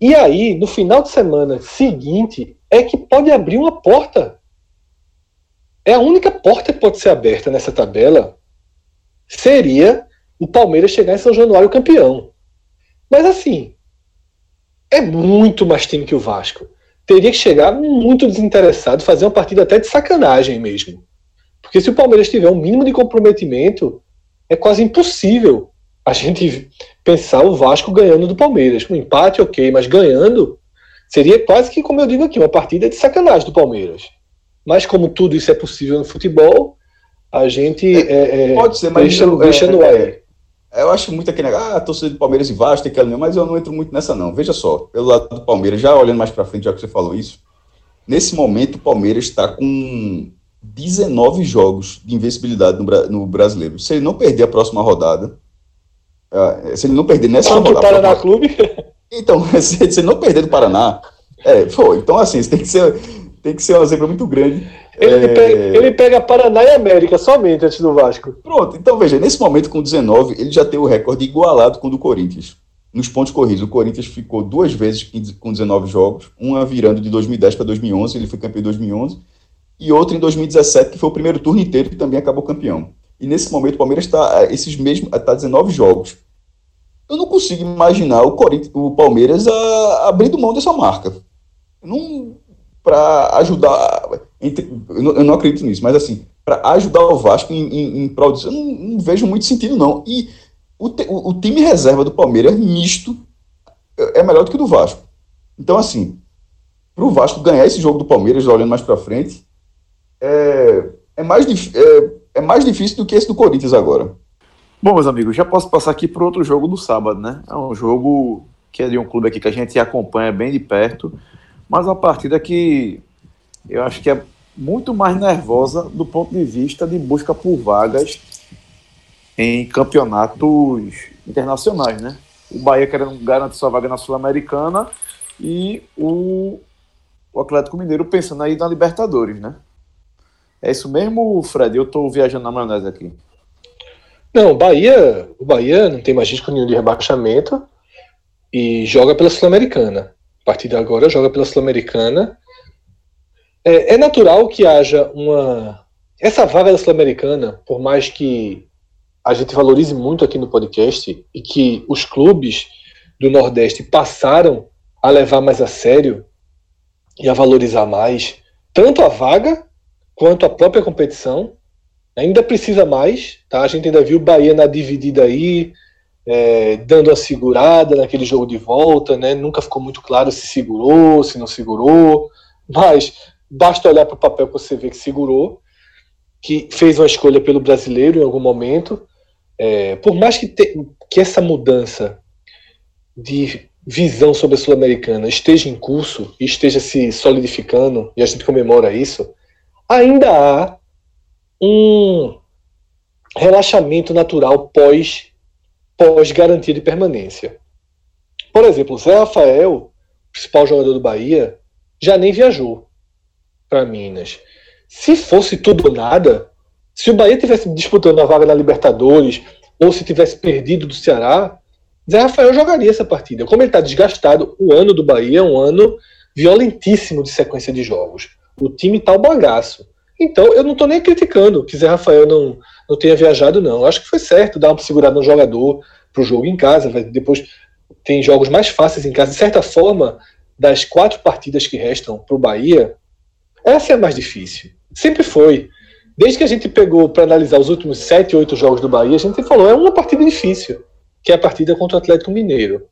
E aí, no final de semana seguinte, é que pode abrir uma porta. É a única porta que pode ser aberta nessa tabela seria o Palmeiras chegar em São Januário campeão. Mas assim, é muito mais time que o Vasco teria que chegar muito desinteressado, fazer uma partida até de sacanagem mesmo. Porque se o Palmeiras tiver um mínimo de comprometimento, é quase impossível a gente pensar o Vasco ganhando do Palmeiras. Um empate, ok, mas ganhando seria quase que, como eu digo aqui, uma partida de sacanagem do Palmeiras. Mas como tudo isso é possível no futebol, a gente é, é, pode ser, mas deixa, deixa no ar. É, eu acho muito aquele negócio, ah, torcida do Palmeiras e Vasco, tem que alinhar, mas eu não entro muito nessa, não. Veja só, pelo lado do Palmeiras, já olhando mais para frente, já que você falou isso, nesse momento o Palmeiras está com 19 jogos de invencibilidade no, no, brasileiro. Se ele não perder a próxima rodada, se ele não perder nessa Contra rodada. Paraná Clube? Então, se, ele não perder do Paraná, é, foi. Então, assim, tem que ser, tem que ser uma zebra muito grande. Ele, é... pega, ele pega Paraná e América somente antes do Vasco. Pronto, então veja, nesse momento com 19, ele já tem o recorde igualado com o do Corinthians. Nos pontos corridos, o Corinthians ficou duas vezes com 19 jogos, uma virando de 2010 para 2011, ele foi campeão em 2011, e outra em 2017, que foi o primeiro turno inteiro, que também acabou campeão. E nesse momento o Palmeiras está esses mesmos está 19 jogos. Eu não consigo imaginar o, Corinthians, o Palmeiras a, abrindo mão dessa marca. Não para ajudar eu não, eu não acredito nisso, mas assim, para ajudar o Vasco em, em, em prol eu não, não, vejo muito sentido, não. E o, o, o, time reserva do Palmeiras, misto, é, é melhor do que o do Vasco. Então, assim, para o Vasco ganhar esse jogo do Palmeiras, olhando mais para frente, é, é, mais, é, é mais difícil do que esse do Corinthians agora. Bom, meus amigos, já posso passar aqui para outro jogo do sábado, né? É um jogo que é de um clube aqui que a gente acompanha bem de perto, mas uma partida que eu acho que é muito mais nervosa do ponto de vista de busca por vagas em campeonatos internacionais, né? O Bahia querendo garantir sua vaga na Sul-Americana e o, o Atlético Mineiro pensando aí na Libertadores, né? É isso mesmo, Fred? Eu estou viajando na maionese aqui. Não, Bahia, o Bahia não tem mais risco nenhum de rebaixamento e joga pela Sul-Americana. A partir de agora joga pela Sul-Americana é, é natural que haja uma. Essa vaga da Sul-Americana, por mais que a gente valorize muito aqui no podcast e que os clubes do Nordeste passaram a levar mais a sério e a valorizar mais tanto a vaga quanto a própria competição. Ainda precisa mais, tá? A gente ainda viu o Bahia na dividida aí, é, dando a segurada naquele jogo de volta, né? Nunca ficou muito claro se segurou, se não segurou, mas basta olhar para o papel que você vê que segurou, que fez uma escolha pelo brasileiro em algum momento. É, por mais que, te, que essa mudança de visão sobre a Sul-Americana esteja em curso e esteja se solidificando, e a gente comemora isso, ainda há um relaxamento natural pós pós garantia de permanência. Por exemplo, Zé Rafael, principal jogador do Bahia, já nem viajou para Minas. Se fosse tudo ou nada, se o Bahia tivesse disputando a vaga na Libertadores ou se tivesse perdido do Ceará, Zé Rafael jogaria essa partida. Como ele está desgastado, o ano do Bahia é um ano violentíssimo de sequência de jogos. O time está o bagaço. Então, eu não estou nem criticando que Zé Rafael não, não tenha viajado, não. Eu acho que foi certo dar uma segurada no jogador para o jogo em casa. Depois tem jogos mais fáceis em casa. De certa forma, das quatro partidas que restam para o Bahia, essa é a mais difícil. Sempre foi. Desde que a gente pegou para analisar os últimos sete, oito jogos do Bahia, a gente falou, é uma partida difícil, que é a partida contra o Atlético Mineiro.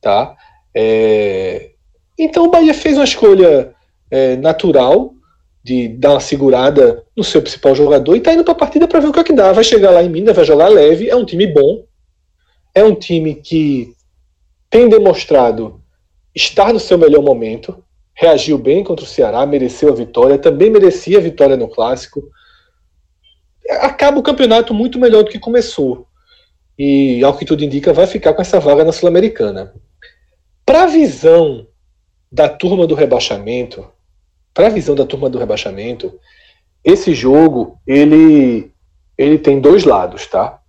Tá? É... Então o Bahia fez uma escolha é, natural de dar uma segurada no seu principal jogador e tá indo para a partida para ver o que é que dá. Vai chegar lá em Minas, vai jogar leve, é um time bom, é um time que tem demonstrado estar no seu melhor momento, reagiu bem contra o Ceará, mereceu a vitória, também merecia a vitória no clássico. Acaba o campeonato muito melhor do que começou. E, ao que tudo indica, vai ficar com essa vaga na Sul-Americana. Para a visão da turma do rebaixamento, para a visão da turma do rebaixamento, esse jogo ele ele tem dois lados, tá?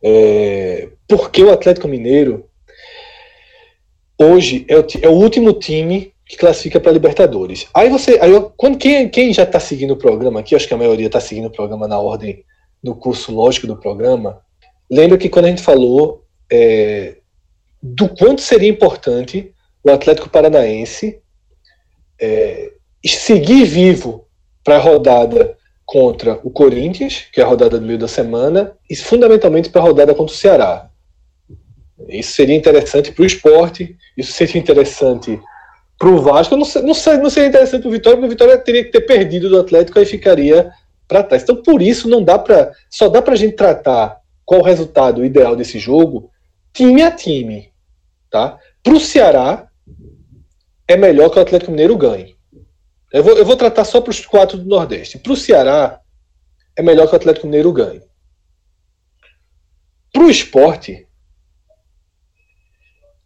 É, porque o Atlético Mineiro hoje é o, é o último time que classifica para Libertadores. Aí você, aí eu, quando quem, quem já está seguindo o programa aqui, acho que a maioria está seguindo o programa na ordem do curso lógico do programa, lembra que quando a gente falou é, do quanto seria importante o Atlético Paranaense é, seguir vivo para a rodada contra o Corinthians, que é a rodada do meio da semana, e fundamentalmente para a rodada contra o Ceará. Isso seria interessante para o esporte, isso seria interessante para o Vasco. Não, não, não seria interessante para o Vitória, porque o Vitória teria que ter perdido do Atlético e ficaria para trás. Então, por isso, não dá para. Só dá para a gente tratar qual o resultado ideal desse jogo, time a time. Tá? Para o Ceará, é melhor que o Atlético Mineiro ganhe. Eu vou, eu vou tratar só para os quatro do Nordeste. Para o Ceará, é melhor que o Atlético Mineiro ganhe. Para o esporte,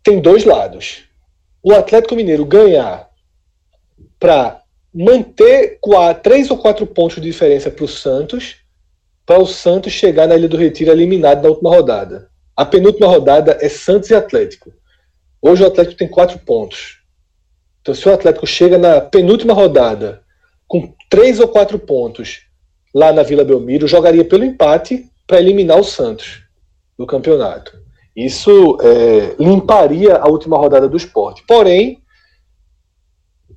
tem dois lados. O Atlético Mineiro ganhar para manter três ou quatro pontos de diferença para o Santos, para o Santos chegar na Ilha do Retiro eliminado na última rodada. A penúltima rodada é Santos e Atlético. Hoje o Atlético tem quatro pontos. Então, se o Atlético chega na penúltima rodada com três ou quatro pontos lá na Vila Belmiro, jogaria pelo empate para eliminar o Santos do campeonato. Isso é, limparia a última rodada do esporte. Porém,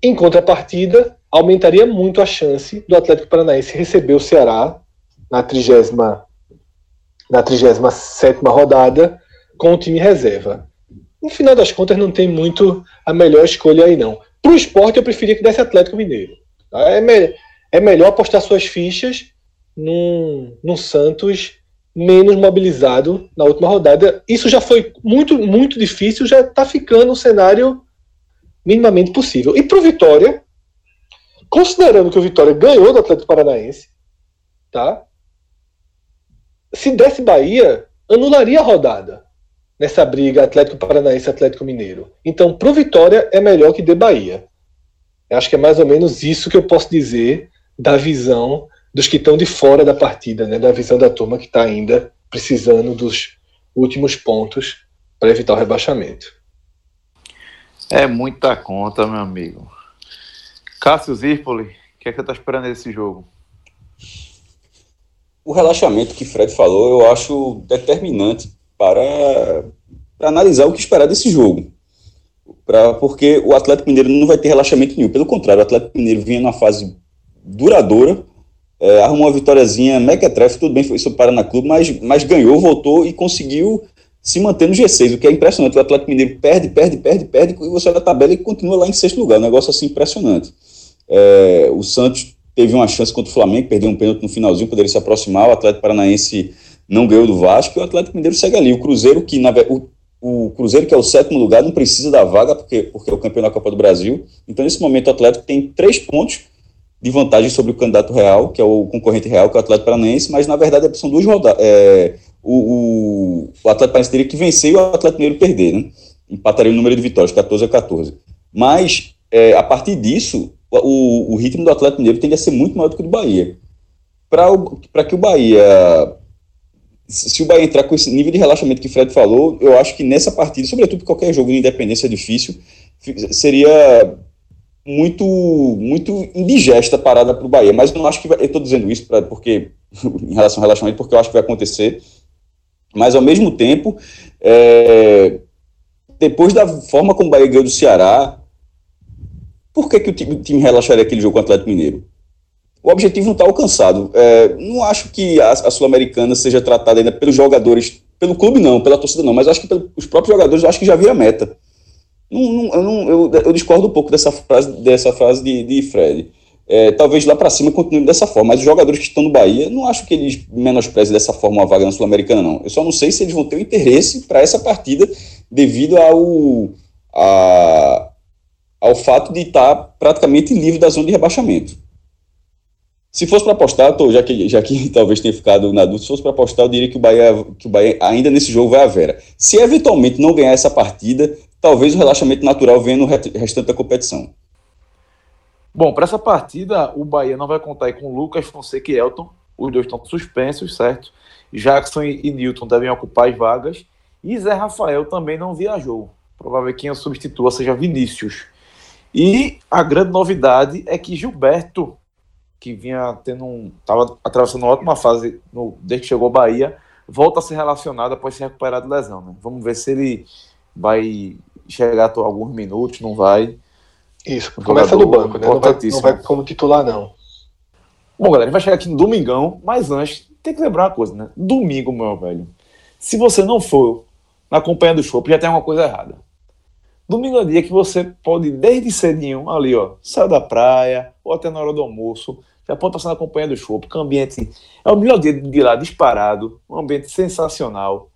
em contrapartida, aumentaria muito a chance do Atlético Paranaense receber o Ceará na 30 na 37 rodada com o time reserva. No final das contas, não tem muito a melhor escolha aí, não. Para o esporte, eu preferia que desse Atlético Mineiro. É, me é melhor apostar suas fichas num, num Santos menos mobilizado na última rodada. Isso já foi muito, muito difícil, já está ficando um cenário minimamente possível. E para o Vitória, considerando que o Vitória ganhou do Atlético Paranaense, tá? Se desse Bahia, anularia a rodada nessa briga Atlético Paranaense Atlético Mineiro. Então, para o Vitória é melhor que de Bahia. Eu acho que é mais ou menos isso que eu posso dizer da visão dos que estão de fora da partida, né? da visão da turma que está ainda precisando dos últimos pontos para evitar o rebaixamento. É muita conta, meu amigo. Cássio Zirpoli, o que é que você está esperando desse jogo? O relaxamento que Fred falou, eu acho determinante para, para analisar o que esperar desse jogo. Pra, porque o Atlético Mineiro não vai ter relaxamento nenhum. Pelo contrário, o Atlético Mineiro vinha numa fase duradoura, é, arrumou uma vitóriazinha mequetrefe, tudo bem, foi isso para na clube, mas, mas ganhou, voltou e conseguiu se manter no G6, o que é impressionante. O Atlético Mineiro perde, perde, perde, perde, e você olha a tabela e continua lá em sexto lugar. Um negócio assim impressionante. É, o Santos teve uma chance contra o Flamengo, perdeu um pênalti no finalzinho, poderia se aproximar. O Atlético Paranaense não ganhou do Vasco, e o Atlético Mineiro segue ali. O Cruzeiro, que na, o, o Cruzeiro, que é o sétimo lugar, não precisa da vaga, porque, porque é o campeão da Copa do Brasil. Então, nesse momento, o Atlético tem três pontos de vantagem sobre o candidato real, que é o concorrente real, que é o Atlético Paranaense, mas na verdade são duas rodadas. É, o, o, o Atlético Paranaense teria que vencer e o Atlético Mineiro perder, né? Empataria o número de vitórias, 14 a 14. Mas, é, a partir disso, o, o ritmo do Atlético Mineiro tende a ser muito maior do que o do Bahia. Para que o Bahia. Se o Bahia entrar com esse nível de relaxamento que o Fred falou, eu acho que nessa partida, sobretudo qualquer jogo de independência é difícil, seria muito muito indigesta parada para o Bahia. Mas eu não acho que vai, eu estou dizendo isso pra, porque em relação ao relaxamento, porque eu acho que vai acontecer. Mas ao mesmo tempo, é, depois da forma como o Bahia ganhou do Ceará, por que, que o time, o time relaxaria aquele jogo com o Atlético Mineiro? O objetivo não está alcançado. É, não acho que a, a Sul-Americana seja tratada ainda pelos jogadores, pelo clube não, pela torcida não, mas acho que pelos próprios jogadores, acho que já vira meta. Não, não, eu, não, eu, eu, discordo um pouco dessa frase, dessa frase de, de Fred. É, talvez lá para cima continue dessa forma, mas os jogadores que estão no Bahia, não acho que eles menosprezem dessa forma a vaga na Sul-Americana, não. Eu só não sei se eles vão ter o interesse para essa partida devido ao, a, ao fato de estar tá praticamente livre da zona de rebaixamento. Se fosse para apostar, tô, já, que, já que talvez tenha ficado na dúvida, se fosse para apostar, eu diria que o, Bahia, que o Bahia ainda nesse jogo vai a vera. Se eventualmente não ganhar essa partida, talvez o relaxamento natural venha no restante da competição. Bom, para essa partida, o Bahia não vai contar com Lucas Fonseca e Elton. Os dois estão suspensos, certo? Jackson e Newton devem ocupar as vagas. E Zé Rafael também não viajou. Provável que quem o substitua seja Vinícius. E a grande novidade é que Gilberto, que vinha tendo um. estava atravessando uma ótima fase no, desde que chegou ao Bahia, volta a ser relacionado após se recuperar de lesão. Né? Vamos ver se ele vai chegar a alguns minutos, não vai. Isso, começa no banco, né? Não vai, não vai como titular, não. Bom, galera, ele vai chegar aqui no domingão, mas antes, tem que lembrar uma coisa, né? Domingo, meu velho. Se você não for na companhia do show, já tem alguma coisa errada. Domingo é dia que você pode, desde cedinho, ali, ó, sair da praia, ou até na hora do almoço, já pode passar na companhia do show, porque o ambiente é o melhor dia de lá, disparado, um ambiente sensacional.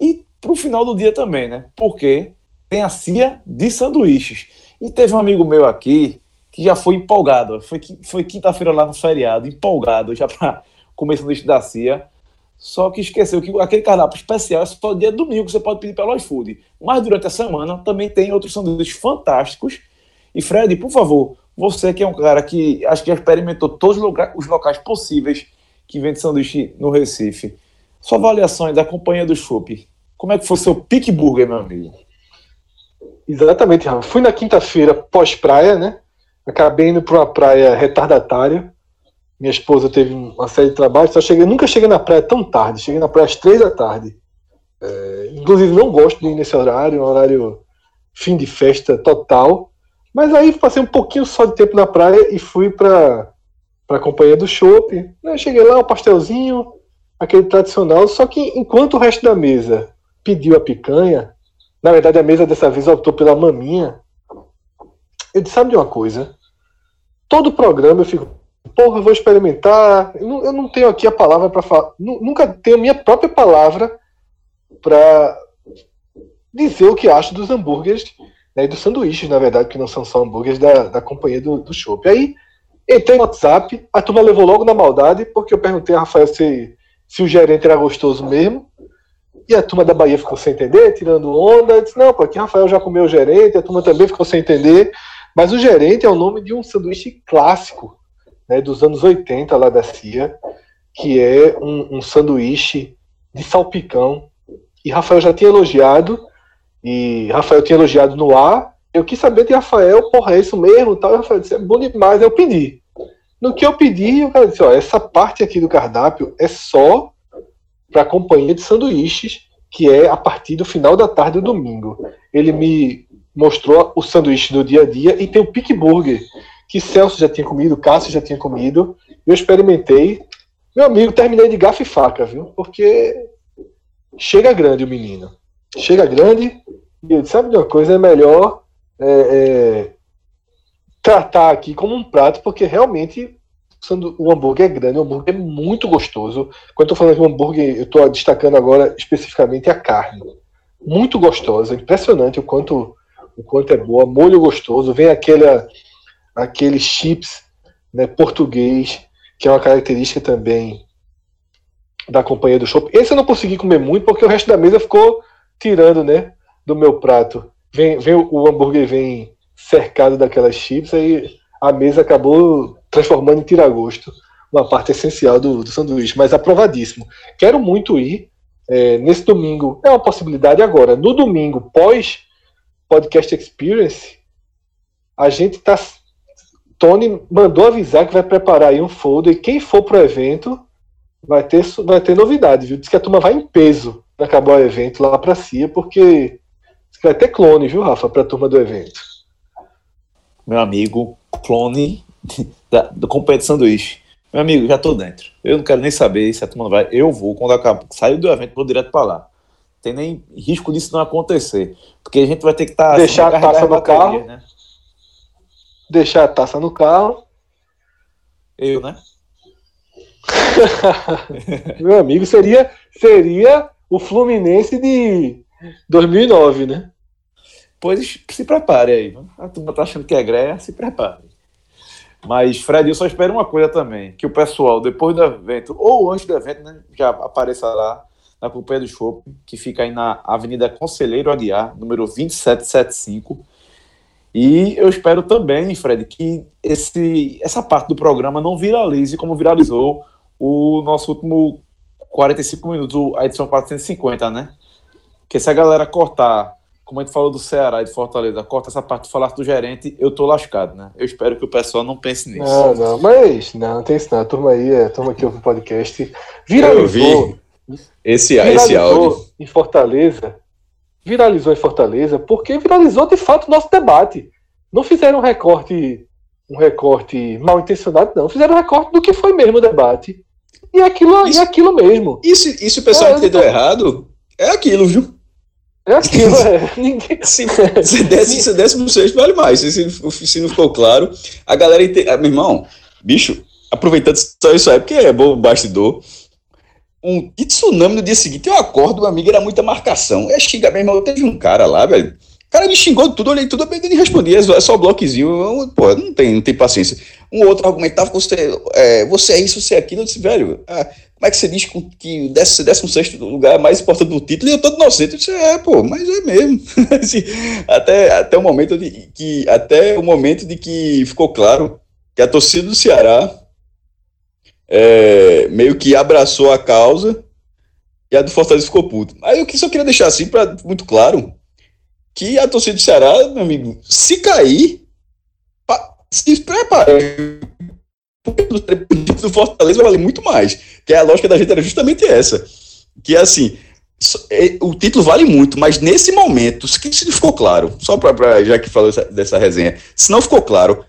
E pro final do dia também, né? Porque tem a CIA de sanduíches. E teve um amigo meu aqui que já foi empolgado. Foi, foi quinta-feira lá no feriado, empolgado já para comer sanduíche da CIA. Só que esqueceu que aquele cardápio especial é só dia domingo que você pode pedir pelo iFood. Mas durante a semana também tem outros sanduíches fantásticos. E Fred, por favor, você que é um cara que acho que já experimentou todos os locais, os locais possíveis que vende sanduíche no Recife. Sua avaliação da companhia do Chopp. Como é que foi seu pick burger, meu amigo? Exatamente, Rafa. Fui na quinta-feira pós-praia, né? Acabei indo para uma praia retardatária. Minha esposa teve uma série de trabalhos, só cheguei, nunca cheguei na praia tão tarde. Cheguei na praia às três da tarde. É, inclusive, não gosto de ir nesse horário, um horário fim de festa total. Mas aí passei um pouquinho só de tempo na praia e fui para a companhia do shopping. Né? Cheguei lá, um pastelzinho, aquele tradicional. Só que enquanto o resto da mesa pediu a picanha, na verdade, a mesa dessa vez optou pela maminha. Eu disse, sabe de uma coisa? Todo programa eu fico, porra, eu vou experimentar. Eu não, eu não tenho aqui a palavra para falar. Nunca tenho a minha própria palavra para dizer o que acho dos hambúrgueres né, dos sanduíches, na verdade, que não são só hambúrgueres da, da companhia do, do. Aí entrei no WhatsApp, a turma levou logo na maldade, porque eu perguntei a Rafael se, se o gerente era gostoso mesmo. E a turma da Bahia ficou sem entender, tirando onda. Eu disse, não, porque Rafael já comeu o gerente, a turma também ficou sem entender. Mas o gerente é o nome de um sanduíche clássico, né, dos anos 80 lá da CIA, que é um, um sanduíche de salpicão. E Rafael já tinha elogiado, e Rafael tinha elogiado no ar. Eu quis saber de Rafael, porra, é isso mesmo? Tal. E Rafael disse, é bom demais, eu pedi. No que eu pedi, o cara disse, ó, essa parte aqui do cardápio é só para companhia de sanduíches, que é a partir do final da tarde do domingo. Ele me mostrou o sanduíche do dia a dia e tem o Pick Burger, que Celso já tinha comido, Cássio já tinha comido, eu experimentei. Meu amigo, terminei de gafe e faca, viu? Porque chega grande o menino. Chega grande e eu disse, sabe de uma coisa? É melhor é, é, tratar aqui como um prato, porque realmente o hambúrguer é grande, o hambúrguer é muito gostoso. Quando eu estou falando de hambúrguer, eu estou destacando agora especificamente a carne. Muito gostosa, impressionante o quanto, o quanto é boa, molho gostoso, vem aquele, aquele chips né, português, que é uma característica também da companhia do shopping. Esse eu não consegui comer muito, porque o resto da mesa ficou tirando né, do meu prato. Vem, vem o hambúrguer vem cercado daquelas chips, aí a mesa acabou transformando em tiragosto uma parte essencial do, do sanduíche, mas aprovadíssimo. Quero muito ir. É, nesse domingo é uma possibilidade agora. No domingo, pós Podcast Experience, a gente tá. Tony mandou avisar que vai preparar aí um folder. E quem for pro evento vai ter, vai ter novidade, viu? Diz que a turma vai em peso acabar o evento lá para CIA, porque vai ter clone, viu, Rafa, para a turma do evento. Meu amigo, clone da, do Companhia de Sanduíche. Meu amigo, já tô dentro. Eu não quero nem saber se a turma vai. Eu vou, quando acabar, sair do evento, vou direto para lá. Tem nem risco disso não acontecer. Porque a gente vai ter que estar. Tá, Deixar assim, a taça no carro. Né? Deixar a taça no carro. Eu, né? Meu amigo, seria, seria o Fluminense de 2009, né? Pois se prepare aí. A turma tá achando que é greia, se prepare. Mas, Fred, eu só espero uma coisa também: que o pessoal, depois do evento, ou antes do evento, né, já apareça lá na Companhia do Shopping, que fica aí na Avenida Conselheiro Aguiar, número 2775. E eu espero também, Fred, que esse, essa parte do programa não viralize como viralizou o nosso último 45 minutos, a edição 450, né? Que se a galera cortar como a gente falou do Ceará e de Fortaleza, corta essa parte de falar do gerente, eu tô lascado, né? Eu espero que o pessoal não pense nisso. Não, não, mas não, não tem isso não. A turma aí, a turma que ouve o podcast, viralizou. Esse, viralizou esse áudio. em Fortaleza, viralizou em Fortaleza, porque viralizou de fato o nosso debate. Não fizeram um recorte, um recorte mal intencionado, não. Fizeram um recorte do que foi mesmo o debate. E aquilo, isso, e aquilo mesmo. Isso, isso o pessoal é, entendeu então... errado, é aquilo, viu? É aquilo, é. Ninguém... Se, se, desse, se décimo sexto vale mais. Se, se, se não ficou claro, a galera entende. Ah, meu irmão, bicho, aproveitando só isso aí, porque é bom bastidor. Um tsunami no dia seguinte, eu acordo, meu amigo, era muita marcação. É xinga, meu irmão, teve um cara lá, velho. O cara me xingou tudo, olhei tudo, eu nem respondi, é só bloquezinho. Pô, não tem, não tem paciência. Um outro argumentava, você é, você é isso, você é aquilo. Eu disse, velho, ah, como é que você diz que o 16 lugar é mais importante do título? E eu tô inocente. Eu disse, é, pô, mas é mesmo. assim, até, até o momento de que. Até o momento de que ficou claro que a torcida do Ceará é, meio que abraçou a causa e a do Fortaleza ficou puto. Aí eu só queria deixar assim, pra, muito claro, que a torcida do Ceará, meu amigo, se cair, se prepare do Fortaleza vai valer muito mais. Que a lógica da gente era justamente essa. Que é assim, é, o título vale muito, mas nesse momento, se não ficou claro, só para já que falou dessa, resenha, se não ficou claro,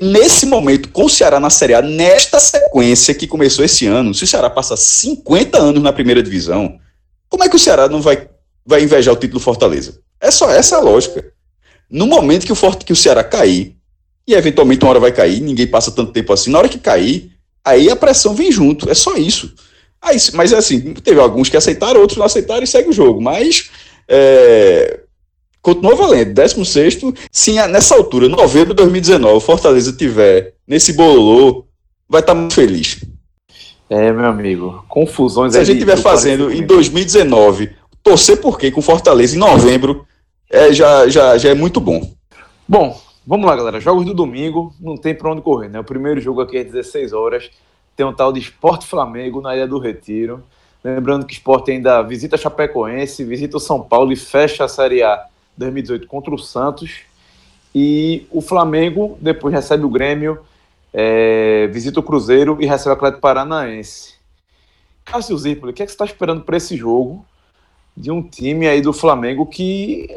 nesse momento, com o Ceará na Série A, nesta sequência que começou esse ano, se o Ceará passa 50 anos na primeira divisão, como é que o Ceará não vai, vai invejar o título do Fortaleza? É só essa a lógica. No momento que o, Forte, que o Ceará cair, e eventualmente uma hora vai cair, ninguém passa tanto tempo assim. Na hora que cair, aí a pressão vem junto, é só isso. Aí, mas assim, teve alguns que aceitaram, outros não aceitaram e segue o jogo. Mas é, continua valendo. 16, se nessa altura, novembro de 2019, o Fortaleza tiver nesse bololô, vai estar tá muito feliz. É, meu amigo, confusões. Se a gente estiver fazendo em 2019, torcer por quê com Fortaleza em novembro, é, já, já, já é muito bom. Bom, Vamos lá, galera. Jogos do domingo, não tem para onde correr, né? O primeiro jogo aqui é às 16 horas. Tem um tal de Esporte Flamengo na Ilha do Retiro. Lembrando que o Esporte ainda visita Chapecoense, visita o São Paulo e fecha a Série A 2018 contra o Santos. E o Flamengo depois recebe o Grêmio, é, visita o Cruzeiro e recebe o Atlético Paranaense. Cássio Zirpoli, o que, é que você está esperando para esse jogo de um time aí do Flamengo que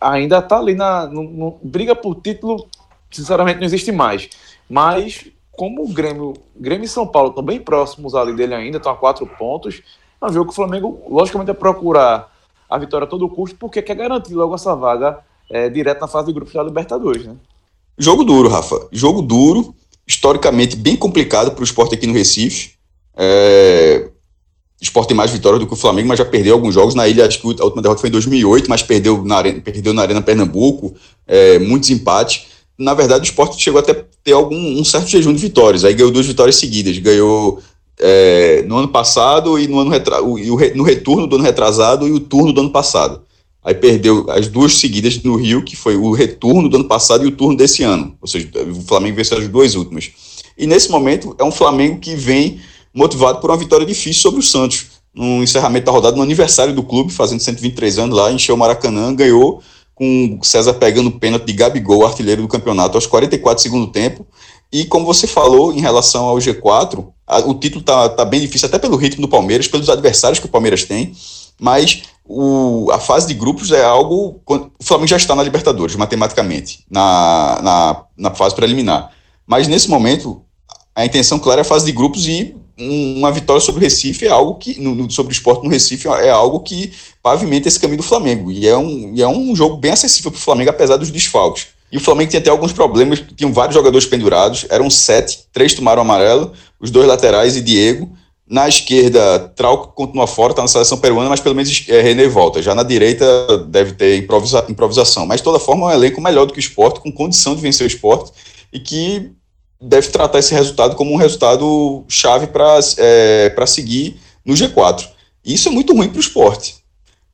ainda está ali na. No, no, briga por título, sinceramente, não existe mais. Mas como o Grêmio, Grêmio e São Paulo estão bem próximos ali dele ainda, estão a quatro pontos, é um jogo que o Flamengo, logicamente, é procurar a vitória a todo custo, porque quer garantir logo essa vaga é, direto na fase de grupos da Libertadores, né? Jogo duro, Rafa. Jogo duro, historicamente bem complicado para o esporte aqui no Recife. É... O esporte tem mais vitórias do que o Flamengo, mas já perdeu alguns jogos. Na ilha, acho que a última derrota foi em 2008, mas perdeu na Arena, perdeu na arena Pernambuco, é, muitos empates. Na verdade, o esporte chegou até ter algum, um certo jejum de vitórias. Aí ganhou duas vitórias seguidas. Ganhou é, no ano passado e no ano retra... no retorno do ano retrasado e o turno do ano passado. Aí perdeu as duas seguidas no Rio, que foi o retorno do ano passado e o turno desse ano. Ou seja, o Flamengo venceu as duas últimas. E nesse momento é um Flamengo que vem motivado por uma vitória difícil sobre o Santos. No encerramento da rodada, no aniversário do clube, fazendo 123 anos lá, encheu o Maracanã, ganhou com César pegando o pênalti de Gabigol, artilheiro do campeonato, aos 44 segundo tempo. E como você falou em relação ao G4, a, o título tá, tá bem difícil, até pelo ritmo do Palmeiras, pelos adversários que o Palmeiras tem, mas o, a fase de grupos é algo. O Flamengo já está na Libertadores, matematicamente, na, na, na fase preliminar. Mas nesse momento, a intenção clara é a fase de grupos e uma vitória sobre o Recife é algo que, no, sobre o esporte no Recife, é algo que pavimenta esse caminho do Flamengo. E é um, e é um jogo bem acessível para o Flamengo, apesar dos desfalques. E o Flamengo tinha até alguns problemas, tinham vários jogadores pendurados, eram sete, três tomaram amarelo, os dois laterais e Diego. Na esquerda, Trauco continua fora, está na seleção peruana, mas pelo menos é, René volta. Já na direita deve ter improvisa, improvisação. Mas de toda forma é um elenco melhor do que o esporte, com condição de vencer o esporte, e que deve tratar esse resultado como um resultado chave para é, seguir no G4. Isso é muito ruim para o esporte,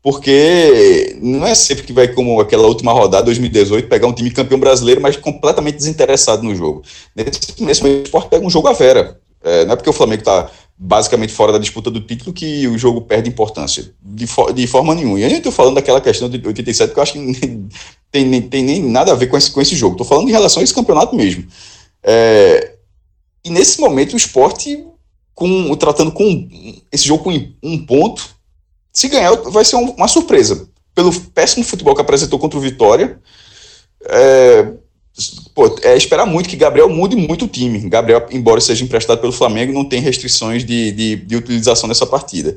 porque não é sempre que vai, como aquela última rodada, 2018, pegar um time campeão brasileiro, mas completamente desinteressado no jogo. Nesse, nesse momento, o esporte pega um jogo à vera. É, não é porque o Flamengo está basicamente fora da disputa do título que o jogo perde importância, de, de forma nenhuma. E eu estou falando daquela questão de 87, que eu acho que nem, tem, nem, tem nem nada a ver com esse, com esse jogo. Estou falando em relação a esse campeonato mesmo. É, e nesse momento o esporte, com, tratando com esse jogo com um ponto, se ganhar vai ser uma surpresa. Pelo péssimo futebol que apresentou contra o Vitória, é, pô, é esperar muito que Gabriel mude muito o time. Gabriel, embora seja emprestado pelo Flamengo, não tem restrições de, de, de utilização nessa partida.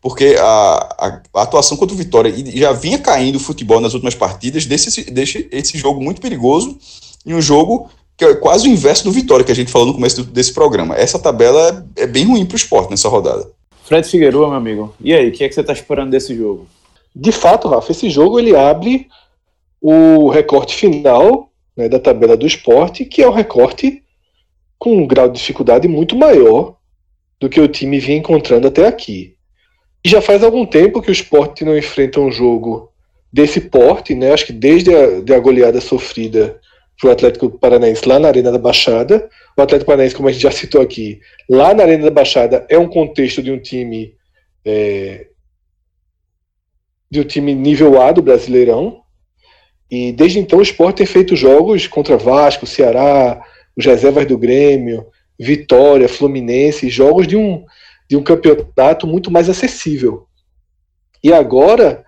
Porque a, a, a, atuação contra o Vitória e já vinha caindo o futebol nas últimas partidas, deixa esse, deixa esse jogo muito perigoso e um jogo que é quase o inverso do Vitória que a gente falou no começo desse programa. Essa tabela é, é bem ruim para o esporte nessa rodada. Fred Figueiredo, meu amigo. E aí, o que é que você está esperando desse jogo? De fato, Rafa, esse jogo ele abre o recorte final né, da tabela do esporte, que é um recorte com um grau de dificuldade muito maior do que o time vinha encontrando até aqui. E já faz algum tempo que o esporte não enfrenta um jogo desse porte, né? Acho que desde a, de a goleada sofrida para o Atlético Paranaense lá na Arena da Baixada. O Atlético Paranaense, como a gente já citou aqui, lá na Arena da Baixada é um contexto de um time é, de um time nível A do Brasileirão, e desde então o Sport tem feito jogos contra Vasco, Ceará, os reservas do Grêmio, Vitória, Fluminense, jogos de um, de um campeonato muito mais acessível. E agora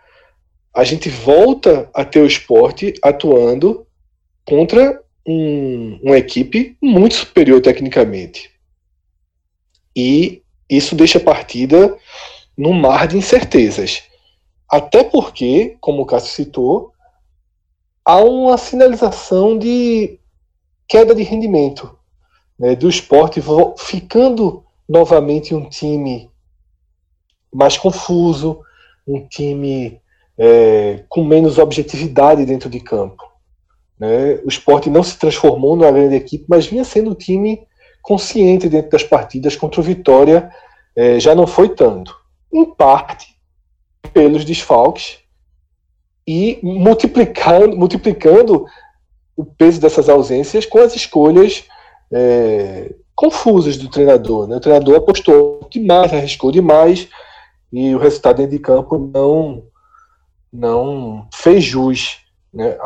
a gente volta a ter o esporte atuando contra um, uma equipe muito superior tecnicamente. E isso deixa a partida num mar de incertezas. Até porque, como o Cássio citou, há uma sinalização de queda de rendimento né, do esporte, ficando novamente um time mais confuso, um time é, com menos objetividade dentro de campo. Né? O esporte não se transformou numa grande equipe, mas vinha sendo um time consciente dentro das partidas contra o Vitória, é, já não foi tanto. Em parte pelos desfalques e multiplicando, multiplicando o peso dessas ausências com as escolhas é, confusas do treinador. Né? O treinador apostou demais, arriscou demais e o resultado dentro de campo não, não fez jus né,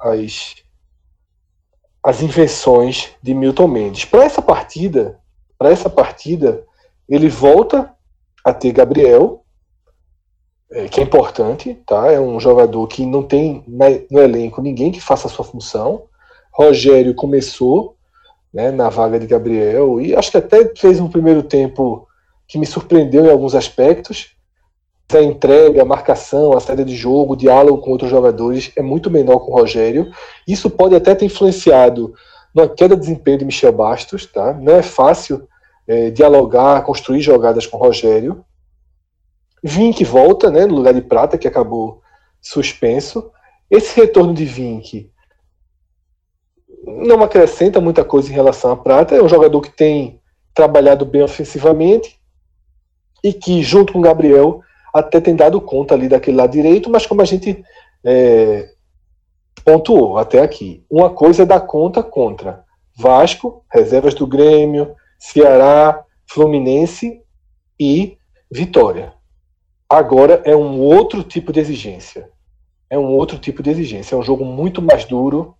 às, às invenções de Milton Mendes. Para essa partida, para essa partida, ele volta a ter Gabriel, é, que é importante, tá? É um jogador que não tem no elenco ninguém que faça a sua função. Rogério começou né, na vaga de Gabriel, e acho que até fez um primeiro tempo que me surpreendeu em alguns aspectos. A entrega, a marcação, a saída de jogo, o diálogo com outros jogadores é muito menor com o Rogério. Isso pode até ter influenciado na queda de desempenho de Michel Bastos. Tá? Não é fácil é, dialogar, construir jogadas com o Rogério. Vink volta né, no lugar de Prata, que acabou suspenso. Esse retorno de Vink não acrescenta muita coisa em relação a Prata. É um jogador que tem trabalhado bem ofensivamente e que, junto com o Gabriel, até tem dado conta ali daquele lado direito, mas como a gente é, pontuou até aqui, uma coisa é dar conta contra Vasco, reservas do Grêmio, Ceará, Fluminense e Vitória. Agora é um outro tipo de exigência. É um outro tipo de exigência. É um jogo muito mais duro.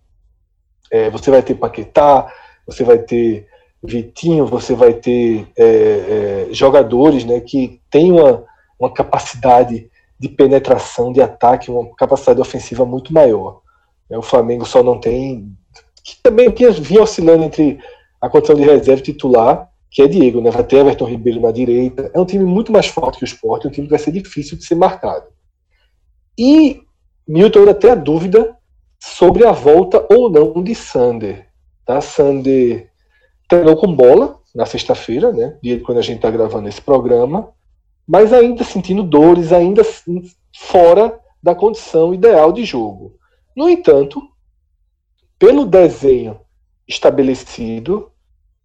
É, você vai ter Paquetá, você vai ter Vitinho, você vai ter é, é, jogadores né, que têm uma, uma capacidade de penetração, de ataque, uma capacidade ofensiva muito maior. É, o Flamengo só não tem. Que também vinha oscilando entre a condição de reserva titular, que é Diego, né? Vai ter Everton Ribeiro na direita. É um time muito mais forte que o Sport, é um time que vai ser difícil de ser marcado. E Milton ainda tem a dúvida sobre a volta ou não de Sander. Tá? Sander treinou com bola na sexta-feira, né? Dia quando a gente está gravando esse programa, mas ainda sentindo dores, ainda fora da condição ideal de jogo. No entanto, pelo desenho estabelecido,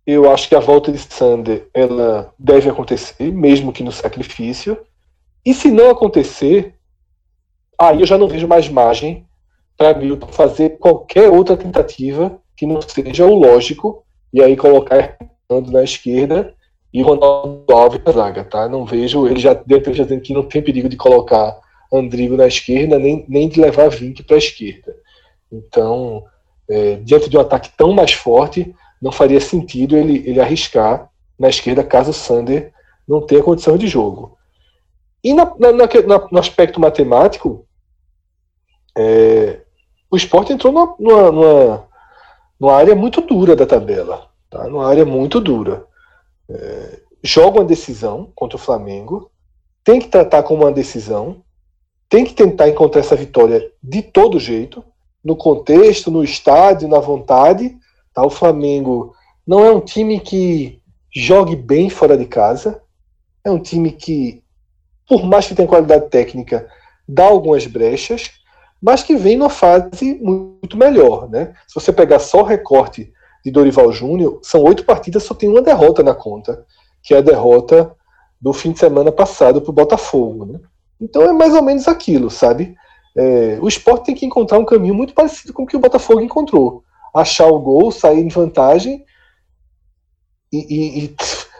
eu acho que a volta de Sander ela deve acontecer, mesmo que no sacrifício. E se não acontecer, aí eu já não vejo mais margem para Milton fazer qualquer outra tentativa que não seja o lógico, e aí colocar na esquerda e Ronaldo Alves na zaga, tá? Não vejo, ele já deu dizendo que não tem perigo de colocar Andrigo na esquerda, nem, nem de levar Vink para a esquerda. Então, é, diante de um ataque tão mais forte, não faria sentido ele, ele arriscar na esquerda caso o Sander não tenha condição de jogo. E na, na, na, no aspecto matemático, é, o esporte entrou numa, numa, numa, área muito dura da tabela. Tá? Numa área muito dura. Joga uma decisão contra o Flamengo, tem que tratar como uma decisão, tem que tentar encontrar essa vitória de todo jeito no contexto, no estádio, na vontade. Tá? O Flamengo não é um time que jogue bem fora de casa. É um time que, por mais que tenha qualidade técnica, dá algumas brechas, mas que vem numa fase muito melhor. Né? Se você pegar só o recorte de Dorival Júnior, são oito partidas, só tem uma derrota na conta, que é a derrota do fim de semana passado para o Botafogo. Né? Então é mais ou menos aquilo, sabe? É, o esporte tem que encontrar um caminho muito parecido com o que o Botafogo encontrou. Achar o gol, sair em vantagem e, e, e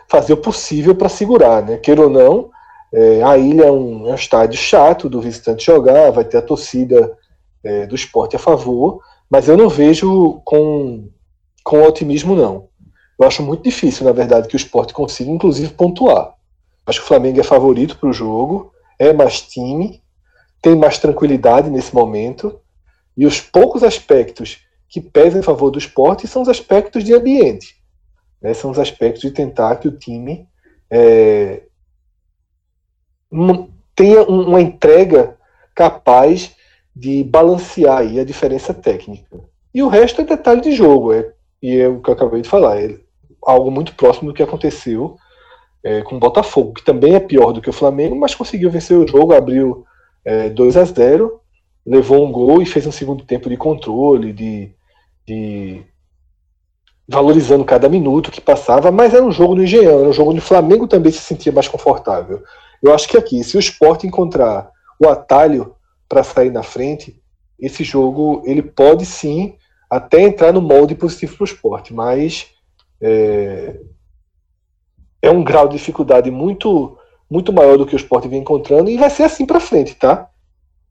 fazer o possível para segurar. Né? Queira ou não, é, a ilha é um, é um, estádio chato do visitante jogar, vai ter a torcida é, do esporte a favor, mas eu não vejo com, com otimismo, não. Eu acho muito difícil, na verdade, que o esporte consiga, inclusive, pontuar. Acho que o Flamengo é favorito para o jogo, é mais time, tem mais tranquilidade nesse momento. E os poucos aspectos que pesam em favor do esporte são os aspectos de ambiente. Né? São os aspectos de tentar que o time é, tenha uma entrega capaz de balancear a diferença técnica. E o resto é detalhe de jogo, é, e é o que eu acabei de falar, é algo muito próximo do que aconteceu é, com o Botafogo, que também é pior do que o Flamengo, mas conseguiu vencer o jogo, abriu é, 2 a 0 levou um gol e fez um segundo tempo de controle, de, de valorizando cada minuto que passava, mas era um jogo no Engenhão, era um jogo onde o Flamengo também se sentia mais confortável. Eu acho que aqui, se o esporte encontrar o atalho para sair na frente, esse jogo ele pode sim até entrar no molde positivo para o esporte, mas é, é um grau de dificuldade muito muito maior do que o esporte vem encontrando e vai ser assim para frente, tá?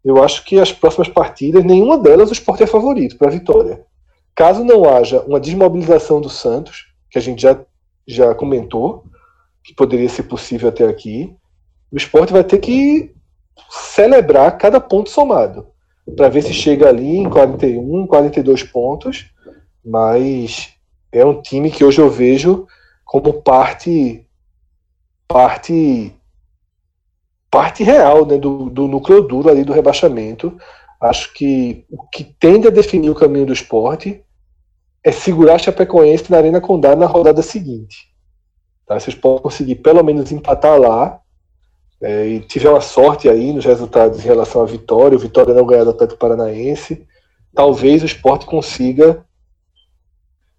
Eu acho que as próximas partidas, nenhuma delas o esporte é favorito para a vitória. Caso não haja uma desmobilização do Santos, que a gente já, já comentou, que poderia ser possível até aqui, o esporte vai ter que celebrar cada ponto somado, para ver se chega ali em 41, 42 pontos, mas é um time que hoje eu vejo como parte parte parte real né, do, do núcleo duro ali do rebaixamento. Acho que o que tende a definir o caminho do esporte é segurar a Chapecoense na Arena Condá na rodada seguinte. Tá? Vocês podem conseguir pelo menos empatar lá é, e uma sorte aí nos resultados em relação à vitória, o Vitória não ganhar do Atlético Paranaense, talvez o esporte consiga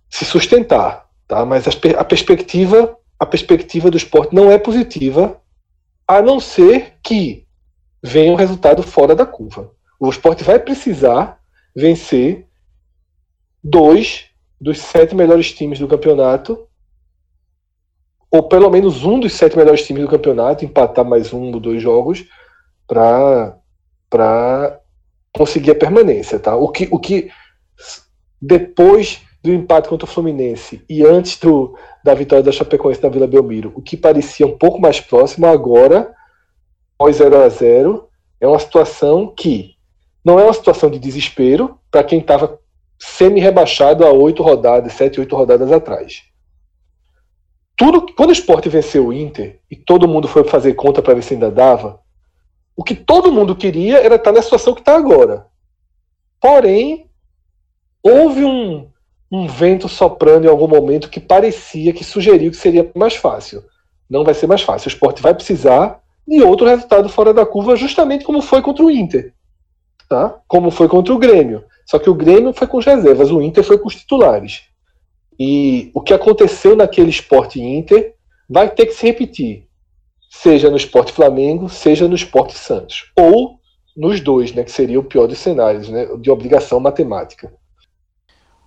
se sustentar. Tá? Mas a perspectiva, a perspectiva do esporte não é positiva, a não ser que venha um resultado fora da curva. O esporte vai precisar vencer dois dos sete melhores times do campeonato, ou pelo menos um dos sete melhores times do campeonato, empatar mais um ou dois jogos, para conseguir a permanência. Tá? O, que, o que depois do empate contra o Fluminense e antes do, da vitória da Chapecoense na Vila Belmiro, o que parecia um pouco mais próximo, agora, pós 0 a 0 é uma situação que não é uma situação de desespero para quem estava semi-rebaixado a oito rodadas, sete, oito rodadas atrás. Tudo, quando o esporte venceu o Inter e todo mundo foi fazer conta para ver se ainda dava, o que todo mundo queria era estar na situação que está agora. Porém, houve um, um vento soprando em algum momento que parecia, que sugeriu que seria mais fácil. Não vai ser mais fácil. O esporte vai precisar de outro resultado fora da curva, justamente como foi contra o Inter. Tá? Como foi contra o Grêmio. Só que o Grêmio foi com as reservas, o Inter foi com os titulares. E o que aconteceu naquele esporte Inter vai ter que se repetir. Seja no esporte Flamengo, seja no esporte Santos. Ou nos dois, né, que seria o pior dos cenários, né, de obrigação matemática.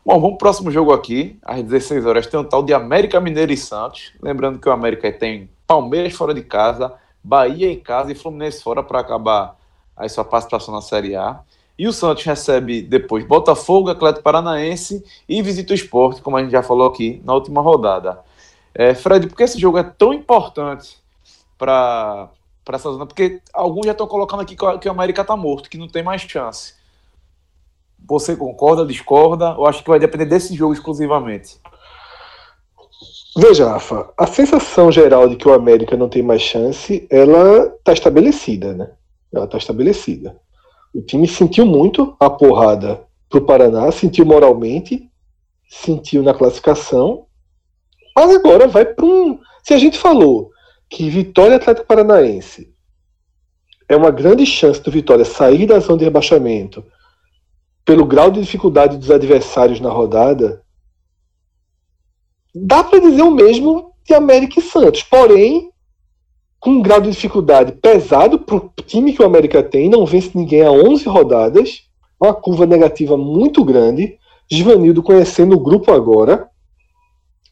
Bom, vamos próximo jogo aqui. Às 16 horas tem um tal de América Mineiro e Santos. Lembrando que o América tem Palmeiras fora de casa, Bahia em casa e Fluminense fora para acabar a sua participação na Série A. E o Santos recebe depois Botafogo, Atlético Paranaense e visita o esporte, como a gente já falou aqui na última rodada. É, Fred, por que esse jogo é tão importante para essa zona? Porque alguns já estão colocando aqui que o América está morto, que não tem mais chance. Você concorda, discorda? Ou acho que vai depender desse jogo exclusivamente? Veja, Rafa, a sensação geral de que o América não tem mais chance, ela está estabelecida, né? Ela está estabelecida. O time sentiu muito a porrada pro Paraná, sentiu moralmente, sentiu na classificação, mas agora vai para um. Se a gente falou que Vitória Atlético Paranaense é uma grande chance do Vitória sair da zona de rebaixamento pelo grau de dificuldade dos adversários na rodada, dá para dizer o mesmo de América e Santos. Porém, com um grau de dificuldade pesado para o time que o América tem, não vence ninguém há 11 rodadas, uma curva negativa muito grande. Givanildo conhecendo o grupo agora,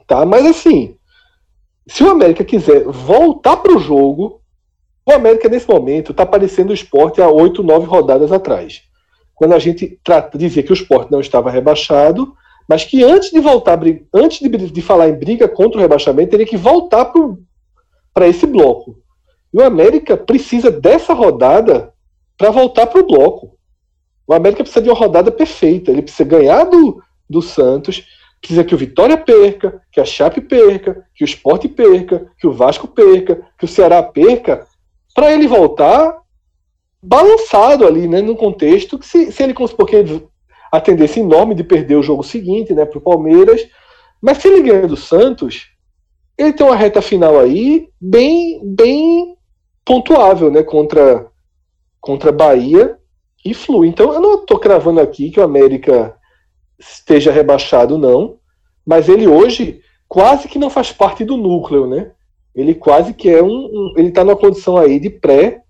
tá? Mas assim, se o América quiser voltar para o jogo, o América nesse momento está parecendo o esporte há 8, 9 rodadas atrás quando a gente trata, dizia que o esporte não estava rebaixado, mas que antes de voltar, antes de, de falar em briga contra o rebaixamento, teria que voltar para esse bloco. E o América precisa dessa rodada para voltar para o bloco. O América precisa de uma rodada perfeita. Ele precisa ganhar do, do Santos, precisa que o Vitória perca, que a Chape perca, que o Esporte perca, que o Vasco perca, que o Ceará perca, para ele voltar balançado ali, né, no contexto, que se, se ele conseguir a tendência enorme de perder o jogo seguinte, né, para o Palmeiras, mas se ele ganha do Santos, ele tem uma reta final aí bem, bem pontuável, né, contra contra Bahia e Flu. Então eu não estou cravando aqui que o América esteja rebaixado não, mas ele hoje quase que não faz parte do núcleo, né? Ele quase que é um, um ele está numa condição aí de pré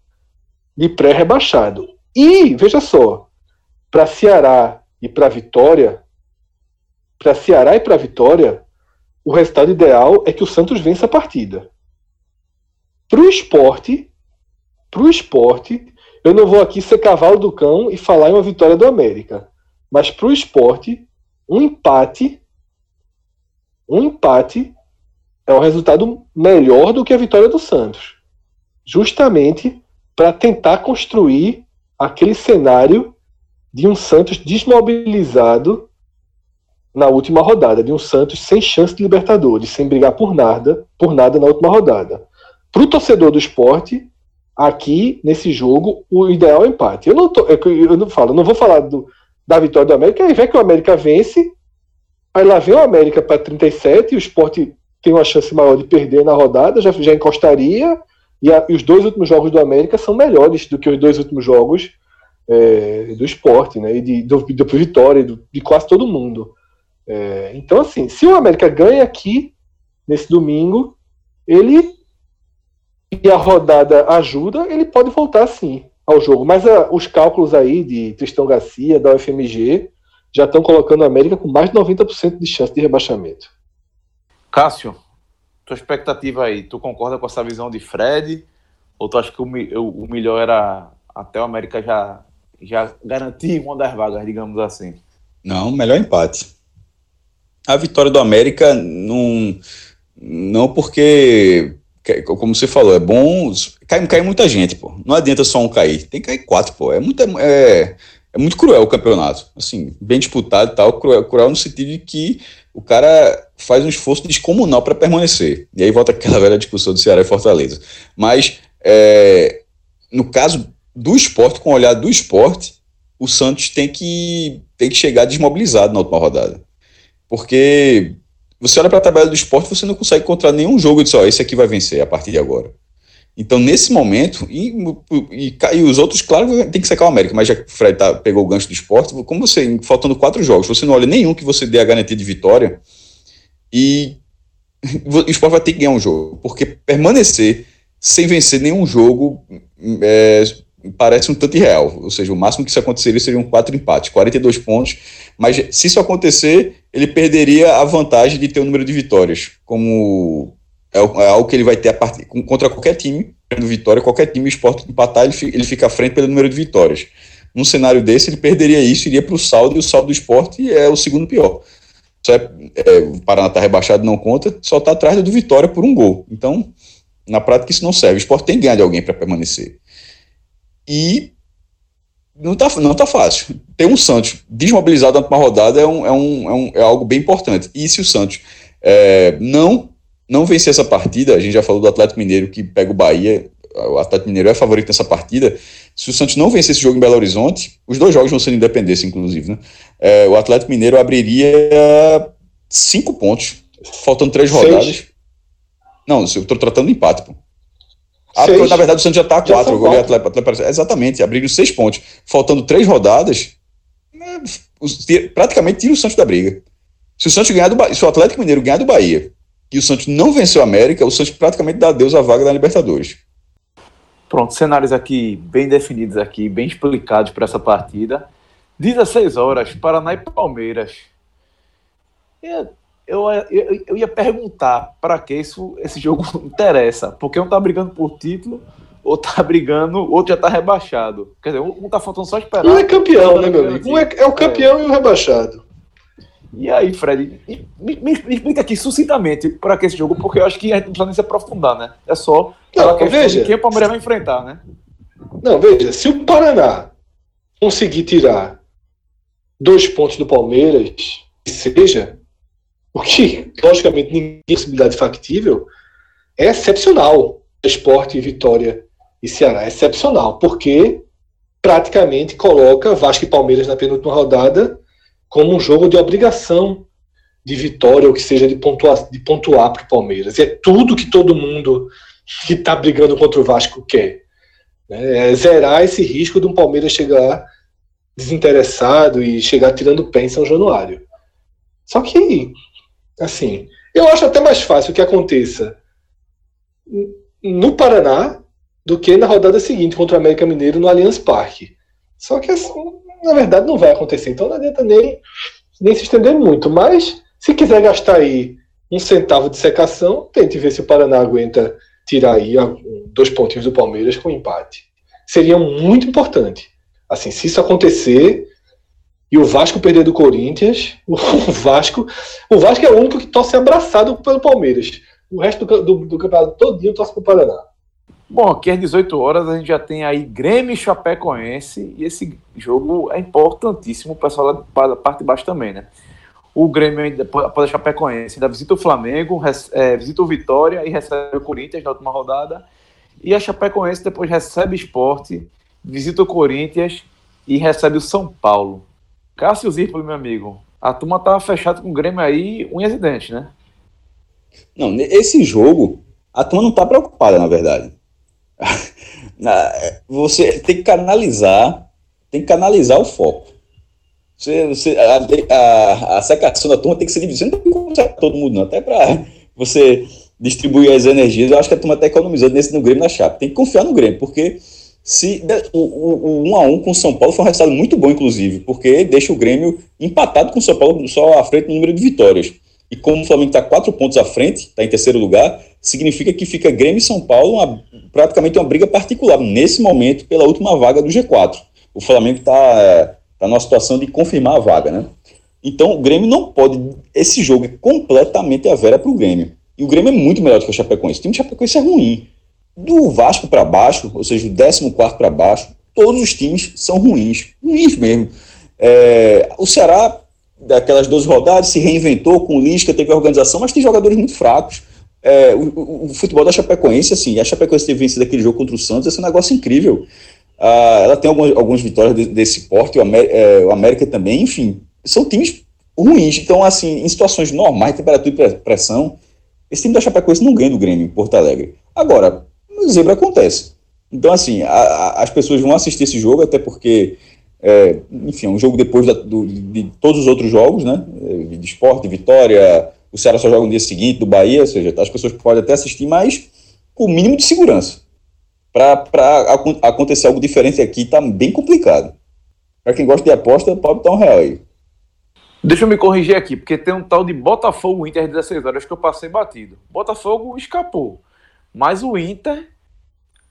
de pré-rebaixado. E, veja só, para Ceará e para Vitória, para Ceará e para Vitória, o resultado ideal é que o Santos vença a partida. Para o esporte, para o esporte, eu não vou aqui ser cavalo do cão e falar em uma vitória do América. Mas para o esporte, um empate, um empate é um resultado melhor do que a vitória do Santos. Justamente para tentar construir aquele cenário de um Santos desmobilizado na última rodada, de um Santos sem chance de Libertadores, sem brigar por nada, por nada na última rodada. Para o torcedor do esporte, aqui nesse jogo, o ideal é empate. Eu não, tô, é eu não falo, não vou falar do, da vitória do América, aí vem que o América vence, aí lá vem o América para 37 e o esporte tem uma chance maior de perder na rodada, já, já encostaria, e, a, e os dois últimos jogos do América são melhores do que os dois últimos jogos é, do esporte, né? E de, do, do Vitória, do, de quase todo mundo. É, então, assim, se o América ganha aqui, nesse domingo, ele e a rodada ajuda, ele pode voltar sim ao jogo. Mas a, os cálculos aí de Tristão Garcia, da UFMG, já estão colocando a América com mais de 90% de chance de rebaixamento. Cássio, tua expectativa aí, tu concorda com essa visão de Fred? Ou tu acha que o, o, o melhor era até o América já, já garantir uma das vagas, digamos assim? Não, melhor empate. A vitória do América não, não porque, como você falou, é bom. Cai, cai muita gente, pô. Não adianta só um cair. Tem que cair quatro, pô. É muito, é, é muito cruel o campeonato. Assim, bem disputado e tal. Cruel, cruel no sentido de que o cara faz um esforço descomunal para permanecer. E aí volta aquela velha discussão do Ceará e Fortaleza. Mas, é, no caso do esporte, com o olhar do esporte, o Santos tem que, tem que chegar desmobilizado na última rodada. Porque você olha para a tabela do esporte, você não consegue encontrar nenhum jogo e diz, ó, esse aqui vai vencer a partir de agora. Então, nesse momento, e, e, e, os outros, claro, tem que secar o América, mas já que o Fred tá, pegou o gancho do esporte, como você, faltando quatro jogos, você não olha nenhum que você dê a garantia de vitória, e o esporte vai ter que ganhar um jogo, porque permanecer sem vencer nenhum jogo é, parece um tanto irreal, ou seja, o máximo que isso aconteceria seriam quatro empates, 42 pontos, mas se isso acontecer, ele perderia a vantagem de ter o um número de vitórias, como é, é algo que ele vai ter a part... contra qualquer time, tendo vitória, qualquer time, o esporte empatar, ele fica, ele fica à frente pelo número de vitórias. Num cenário desse, ele perderia isso, iria para o saldo, e o saldo do esporte é o segundo pior. Só é, é, o Paraná está rebaixado, não conta, só está atrás do Vitória por um gol. Então, na prática, isso não serve. O esporte tem que ganhar de alguém para permanecer. E não tá, não tá fácil. Ter um Santos desmobilizado na última rodada é, um, é, um, é, um, é algo bem importante. E se o Santos é, não não vencer essa partida, a gente já falou do Atlético Mineiro que pega o Bahia, o Atlético Mineiro é favorito nessa partida. Se o Santos não vencer esse jogo em Belo Horizonte, os dois jogos vão ser independência, inclusive, né? É, o Atlético Mineiro abriria cinco pontos, faltando três Seis. rodadas. Não, eu estou tratando de empate, pô. Ah, porque, na verdade o Santos já está a quatro. O Atlético, Atlético, exatamente, abriram seis pontos. Faltando três rodadas, é, praticamente tira o Santos da briga. Se o Santos ganhar do se o Atlético Mineiro ganhar do Bahia e o Santos não venceu a América, o Santos praticamente dá adeus à vaga da Libertadores. Pronto, cenários aqui bem definidos aqui, bem explicados para essa partida. 16 horas, Paraná e Palmeiras. Eu, eu, eu, eu ia perguntar para que isso, esse jogo interessa, porque um tá brigando por título, outro tá brigando, outro já tá rebaixado. Quer dizer, um tá faltando só esperar. Um é campeão, né, meu amigo? Um é, é o campeão é. e o rebaixado. E aí, Fred, me, me, me explica aqui sucintamente para que esse jogo, porque eu acho que a gente não precisa nem se aprofundar, né? É só não, veja, quem o Palmeiras vai enfrentar, né? Não, veja, se o Paraná conseguir tirar dois pontos do Palmeiras, que seja, o que, logicamente, ninguém tem possibilidade factível, é excepcional. Esporte, Vitória e Ceará é excepcional, porque praticamente coloca Vasco e Palmeiras na penúltima rodada como um jogo de obrigação de vitória, ou que seja, de pontuar, de pontuar para o Palmeiras. E é tudo que todo mundo que está brigando contra o Vasco quer. Né? É zerar esse risco de um Palmeiras chegar desinteressado e chegar tirando pé em São Januário. Só que, assim, eu acho até mais fácil que aconteça no Paraná do que na rodada seguinte contra o América Mineiro no Allianz Parque. Só que assim, na verdade não vai acontecer. Então não adianta nem, nem se estender muito. Mas se quiser gastar aí um centavo de secação, tente ver se o Paraná aguenta tirar aí dois pontinhos do Palmeiras com empate. Seria muito importante. Assim, se isso acontecer e o Vasco perder do Corinthians, o Vasco, o Vasco é o único que torce abraçado pelo Palmeiras. O resto do, do, do campeonato todinho torce pro Paraná. Bom, aqui às 18 horas a gente já tem aí Grêmio e Chapecoense, e esse jogo é importantíssimo, o pessoal da parte de baixo também, né? o Grêmio ainda pode Chapecoense, ainda visita o Flamengo, é, visita o Vitória e recebe o Corinthians na última rodada. E a Chapecoense depois recebe esporte, visita o Corinthians e recebe o São Paulo. Cássio Zirpoli, meu amigo, a turma tá fechada com o Grêmio aí, um incidente, né? Não, esse jogo, a turma não tá preocupada, na verdade. Você tem que canalizar, tem que canalizar o foco. Você, você, a, a, a secação da turma tem que ser dividida. Não tem que todo mundo, não. Até para você distribuir as energias. Eu acho que a turma está economizando nesse no Grêmio na chapa. Tem que confiar no Grêmio, porque se o, o, o 1 a 1 com o São Paulo foi um resultado muito bom, inclusive, porque deixa o Grêmio empatado com o São Paulo só à frente no número de vitórias. E como o Flamengo está quatro pontos à frente, está em terceiro lugar, significa que fica Grêmio e São Paulo uma, praticamente uma briga particular nesse momento pela última vaga do G4. O Flamengo está tá numa situação de confirmar a vaga, né? Então o Grêmio não pode. Esse jogo é completamente a vera para o Grêmio. E o Grêmio é muito melhor do que o Chapecoense. O time do Chapecoense é ruim. Do Vasco para baixo, ou seja, do 14 para baixo, todos os times são ruins. Ruins mesmo. É, o Ceará, daquelas 12 rodadas, se reinventou com o Lisca, teve organização, mas tem jogadores muito fracos. É, o, o, o, futebol da Chapecoense, assim, a Chapecoense ter vencido aquele jogo contra o Santos, esse é um negócio incrível. Ah, ela tem algumas, algumas vitórias de, desse porte, o, América, é, o América também, enfim, são times ruins. Então, assim, em situações normais, temperatura e pressão, esse time da Chapecoense não ganha do Grêmio em Porto Alegre. Agora, zebra acontece. Então, assim, a, a, as pessoas vão assistir esse jogo, até porque, é, enfim, é um jogo depois da, do, de todos os outros jogos, né? É, de esporte, vitória, o Ceará só joga no dia seguinte, do Bahia, ou seja, as pessoas podem até assistir, mas com o mínimo de segurança. Para acontecer algo diferente aqui, está bem complicado. Para quem gosta de aposta, pode botar um real aí. Deixa eu me corrigir aqui, porque tem um tal de Botafogo Inter 16 horas que eu passei batido. Botafogo escapou. Mas o Inter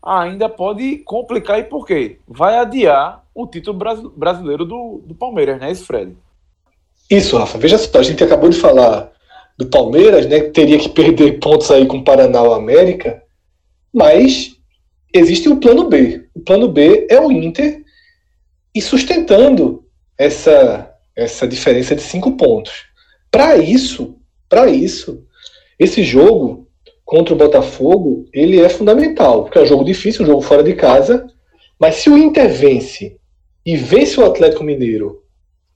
ainda pode complicar e por quê? Vai adiar o título brasileiro do, do Palmeiras, né, isso, Fred? Isso, Rafa. Veja só, a gente acabou de falar do Palmeiras, né, que teria que perder pontos aí com o Paraná ou América, mas existe o plano B. O plano B é o Inter e sustentando essa essa diferença de cinco pontos. Para isso, para isso, esse jogo contra o Botafogo, ele é fundamental, porque é um jogo difícil, um jogo fora de casa, mas se o Inter vence e vence o Atlético Mineiro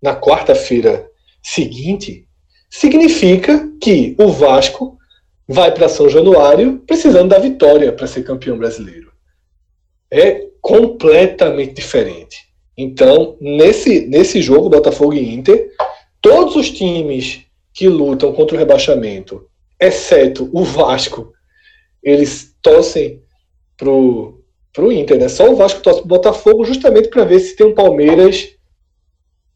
na quarta-feira seguinte, significa que o Vasco vai para São Januário precisando da vitória para ser campeão brasileiro. É completamente diferente. Então, nesse, nesse jogo, Botafogo e Inter, todos os times que lutam contra o rebaixamento, exceto o Vasco, eles torcem pro, pro Inter, né? Só o Vasco torce pro Botafogo justamente para ver se tem um Palmeiras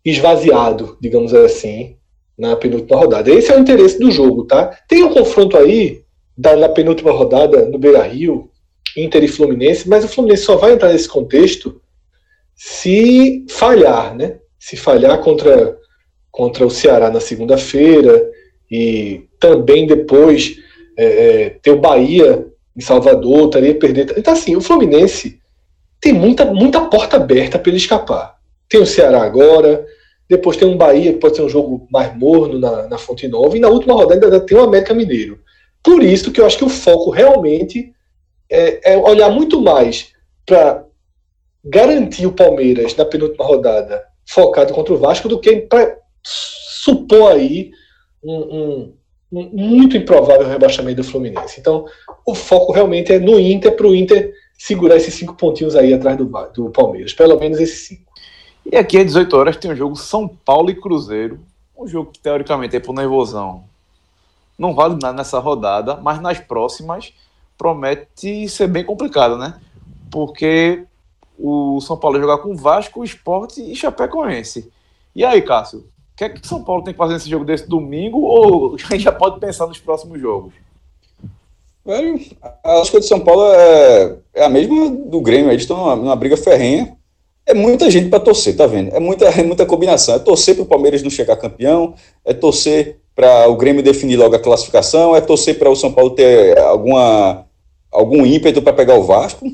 esvaziado, digamos assim, na penúltima rodada. Esse é o interesse do jogo, tá? Tem um confronto aí da, na penúltima rodada no Beira-Rio, Inter e Fluminense, mas o Fluminense só vai entrar nesse contexto se falhar, né? Se falhar contra, contra o Ceará na segunda-feira e também depois é, é, ter o Bahia em Salvador, estaria perder. Então, assim, o Fluminense tem muita, muita porta aberta para ele escapar. Tem o Ceará agora, depois tem um Bahia que pode ser um jogo mais morno na, na Fonte Nova, e na última rodada ainda tem o América Mineiro. Por isso que eu acho que o foco realmente é, é olhar muito mais para garantir o Palmeiras na penúltima rodada focado contra o Vasco do que para supor aí um, um, um, muito improvável rebaixamento do Fluminense. Então, o foco realmente é no Inter, para o Inter segurar esses cinco pontinhos aí atrás do, do Palmeiras, pelo menos esses cinco. E aqui às 18 horas tem o um jogo São Paulo e Cruzeiro, um jogo que teoricamente é por nervosão. Não vale nada nessa rodada, mas nas próximas promete ser bem complicado, né? Porque o São Paulo jogar com Vasco, Esporte e Chapecoense. E aí, Cássio, que é que o São Paulo tem que fazer nesse jogo desse domingo ou a gente já pode pensar nos próximos jogos? Velho, a lógica de São Paulo é, é a mesma do Grêmio, eles estão numa, numa briga ferrenha. É muita gente para torcer, tá vendo? É muita, é muita combinação. É torcer para o Palmeiras não chegar campeão, é torcer para o Grêmio definir logo a classificação, é torcer para o São Paulo ter alguma, algum ímpeto para pegar o Vasco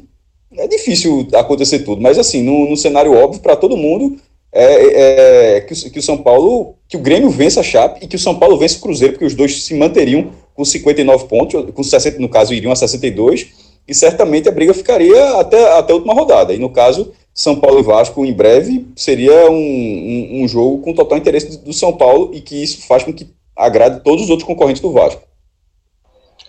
é difícil acontecer tudo, mas assim, no, no cenário óbvio para todo mundo, é, é, é que, que, o São Paulo que o Grêmio vença a Chape e que o São Paulo vença o Cruzeiro, porque os dois se manteriam com 59 pontos, com 60, no caso, iriam a 62, e certamente a briga ficaria até, até a última rodada. E no caso, São Paulo e Vasco, em breve, seria um, um, um jogo com total interesse do São Paulo e que isso faz com que agrade todos os outros concorrentes do Vasco.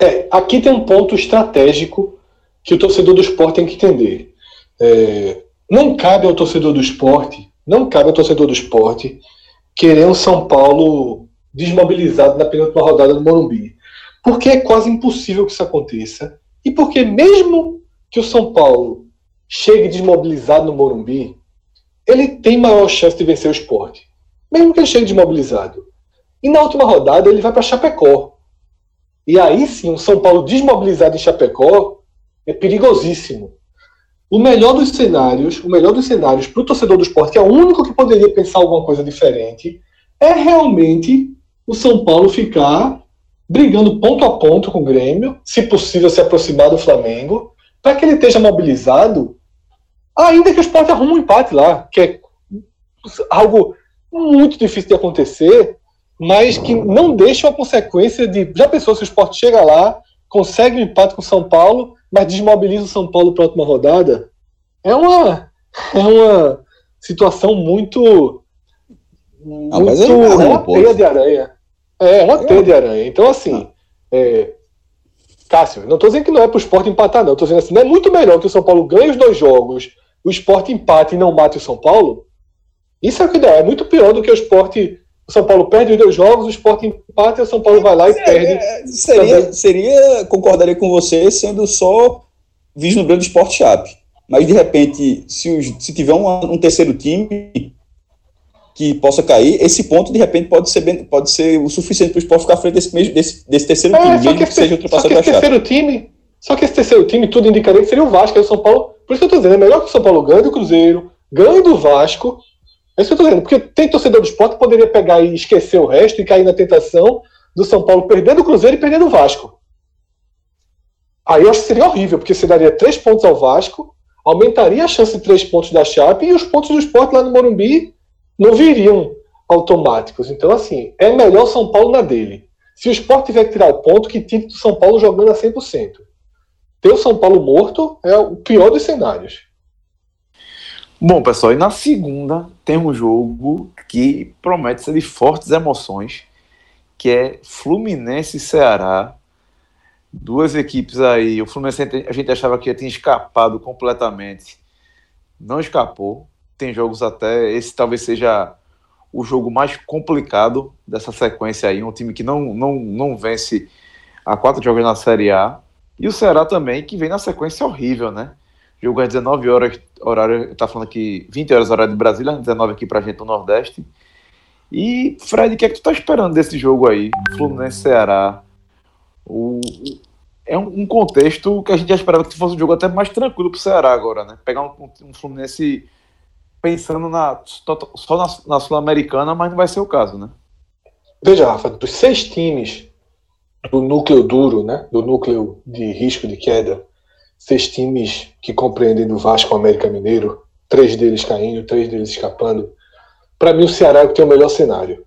É, aqui tem um ponto estratégico que o torcedor do esporte tem que entender. É, não cabe ao torcedor do esporte, não cabe ao torcedor do esporte querer um São Paulo desmobilizado na penúltima rodada do Morumbi. Porque é quase impossível que isso aconteça. E porque mesmo que o São Paulo chegue desmobilizado no Morumbi, ele tem maior chance de vencer o esporte. Mesmo que ele chegue desmobilizado. E na última rodada ele vai para Chapecó. E aí sim, um São Paulo desmobilizado em Chapecó é perigosíssimo. O melhor dos cenários, o melhor dos cenários para o torcedor do esporte, que é o único que poderia pensar alguma coisa diferente, é realmente o São Paulo ficar brigando ponto a ponto com o Grêmio, se possível se aproximar do Flamengo, para que ele esteja mobilizado, ainda que o esporte arrume um empate lá, que é algo muito difícil de acontecer, mas que não deixa uma consequência de. Já pensou se o esporte chega lá, consegue um empate com o São Paulo, mas desmobiliza o São Paulo para a última rodada? É uma, é uma situação muito. Ah, muito é, é uma teia de aranha. É, uma é. teia de aranha. Então, assim, é, Cássio, não estou dizendo que não é para o esporte empatar, não. Estou dizendo assim, não é muito melhor que o São Paulo ganhe os dois jogos, o esporte empate e não mate o São Paulo? Isso é o que dá. É muito pior do que o esporte. O São Paulo perde os dois jogos, o esporte empate e o São Paulo vai lá e é, perde. É, seria, seria, concordaria com você, sendo só vislumbrando o esporte chape. Mas, de repente, se, os, se tiver um, um terceiro time, que possa cair, esse ponto de repente pode ser, bem, pode ser o suficiente para o esporte ficar à frente desse, mesmo, desse, desse terceiro é, time, mesmo que, que seja ultrapassado só que esse terceiro time, Só que esse terceiro time, tudo indicaria que seria o Vasco, é o São Paulo. Por isso que eu estou dizendo, é melhor que o São Paulo ganhe do Cruzeiro, ganhe do Vasco. É isso que eu estou dizendo, porque tem torcedor do esporte que poderia pegar e esquecer o resto e cair na tentação do São Paulo perdendo o Cruzeiro e perdendo o Vasco. Aí eu acho que seria horrível, porque você daria três pontos ao Vasco, aumentaria a chance de três pontos da Chape e os pontos do esporte lá no Morumbi não viriam automáticos. Então, assim, é melhor São Paulo na dele. Se o esporte tiver que tirar o ponto, que tire do São Paulo jogando a 100%. Ter o São Paulo morto é o pior dos cenários. Bom, pessoal, e na segunda tem um jogo que promete ser de fortes emoções, que é Fluminense e Ceará. Duas equipes aí. O Fluminense a gente achava que tinha escapado completamente. Não escapou tem jogos até. Esse talvez seja o jogo mais complicado dessa sequência aí. Um time que não, não, não vence há quatro jogos na Série A. E o Ceará também, que vem na sequência horrível, né? Jogo às 19 horas, horário, tá falando aqui 20 horas horário de Brasília, 19 aqui pra gente no Nordeste. E, Fred, o que é que tu tá esperando desse jogo aí? Fluminense Ceará. O, é um, contexto que a gente já esperava que fosse um jogo até mais tranquilo pro Ceará agora, né? Pegar um, um Fluminense pensando na, só na, na Sul-Americana, mas não vai ser o caso, né? Veja, Rafa, dos seis times do núcleo duro, né, do núcleo de risco de queda, seis times que compreendem do Vasco América Mineiro, três deles caindo, três deles escapando, para mim o Ceará é o que tem o melhor cenário.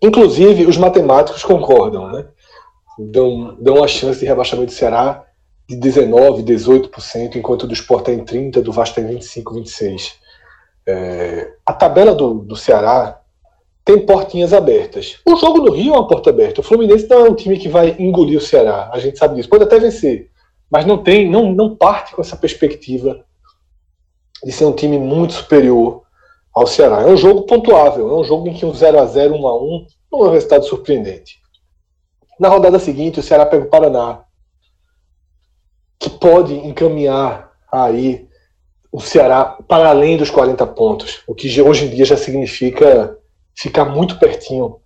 Inclusive, os matemáticos concordam, né? Dão, dão uma chance de rebaixamento do Ceará de 19%, 18%, enquanto do Sport está em 30%, do Vasco está em 25%, 26%. É, a tabela do, do Ceará tem portinhas abertas. O jogo do Rio é uma porta aberta. O Fluminense não é um time que vai engolir o Ceará. A gente sabe disso. Pode até vencer, mas não tem, não, não parte com essa perspectiva de ser um time muito superior ao Ceará. É um jogo pontuável, é um jogo em que um 0 a 0 1 a 1 não é um resultado surpreendente. Na rodada seguinte, o Ceará pega o Paraná, que pode encaminhar aí o Ceará para além dos 40 pontos, o que hoje em dia já significa ficar muito pertinho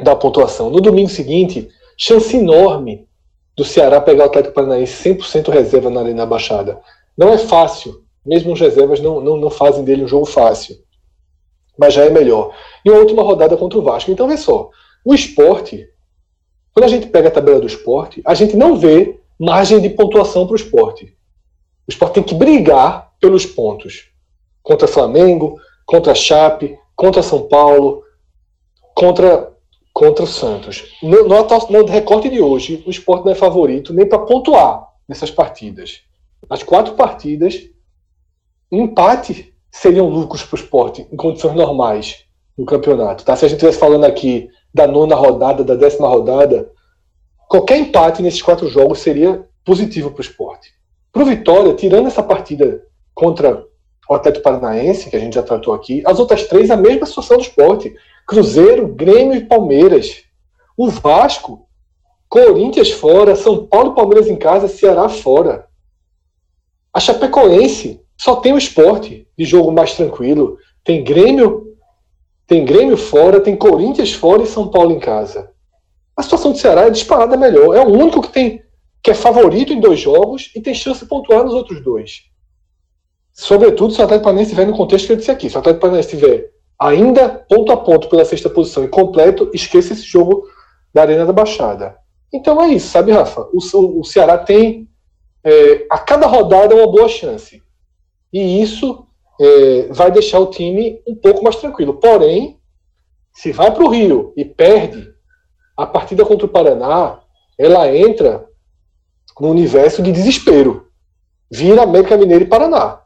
da pontuação. No domingo seguinte, chance enorme do Ceará pegar o Atlético Paranaense 100% reserva na Arena Baixada. Não é fácil, mesmo os reservas não, não, não fazem dele um jogo fácil, mas já é melhor. E uma última rodada contra o Vasco. Então, vê só, o esporte, quando a gente pega a tabela do esporte, a gente não vê margem de pontuação para o esporte. O esporte tem que brigar pelos pontos. Contra Flamengo, contra Chape, contra São Paulo. contra, contra o Santos. No, no, no recorte de hoje, o esporte não é favorito nem para pontuar nessas partidas. As quatro partidas, empate seriam lucros para o esporte em condições normais no campeonato. Tá? Se a gente estivesse falando aqui da nona rodada, da décima rodada, qualquer empate nesses quatro jogos seria positivo para o esporte. Para o Vitória, tirando essa partida contra o Atlético Paranaense, que a gente já tratou aqui, as outras três, a mesma situação do esporte. Cruzeiro, Grêmio e Palmeiras. O Vasco, Corinthians fora, São Paulo e Palmeiras em casa, Ceará fora. A Chapecoense só tem o esporte de jogo mais tranquilo. Tem Grêmio, tem Grêmio fora, tem Corinthians fora e São Paulo em casa. A situação do Ceará é disparada melhor. É o único que tem que é favorito em dois jogos e tem chance de pontuar nos outros dois. Sobretudo se o Atlético Paranaense estiver no contexto que eu disse aqui. Se o Atlético Paranaense estiver ainda ponto a ponto pela sexta posição e completo, esqueça esse jogo da Arena da Baixada. Então é isso, sabe, Rafa? O, o Ceará tem é, a cada rodada uma boa chance. E isso é, vai deixar o time um pouco mais tranquilo. Porém, se vai para o Rio e perde, a partida contra o Paraná, ela entra no universo de desespero. Vira América Mineiro e Paraná.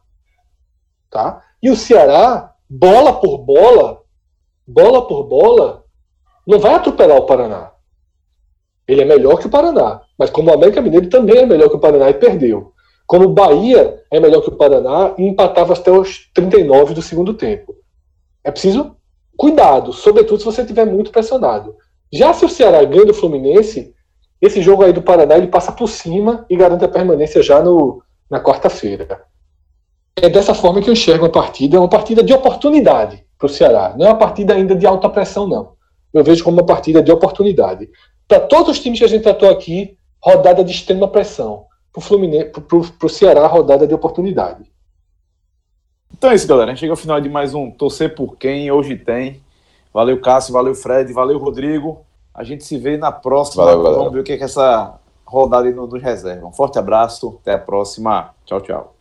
Tá? E o Ceará, bola por bola, bola por bola, não vai atropelar o Paraná. Ele é melhor que o Paraná. Mas como o América Mineiro também é melhor que o Paraná e perdeu. Como o Bahia é melhor que o Paraná e empatava até os 39 do segundo tempo. É preciso cuidado, sobretudo se você estiver muito pressionado. Já se o Ceará ganha do Fluminense, esse jogo aí do Paraná ele passa por cima e garante a permanência já no, na quarta-feira. É dessa forma que eu enxergo a partida, é uma partida de oportunidade para o Ceará. Não é uma partida ainda de alta pressão, não. Eu vejo como uma partida de oportunidade. Para todos os times que a gente tratou aqui, rodada de extrema pressão. Para o Ceará, rodada de oportunidade. Então é isso, galera. A gente chega ao final de mais um Torcer por Quem hoje tem. Valeu, Cássio, valeu, Fred, valeu, Rodrigo. A gente se vê na próxima. Valeu, Vamos ver o que, é que essa rodada nos reserva. Um forte abraço, até a próxima. Tchau, tchau.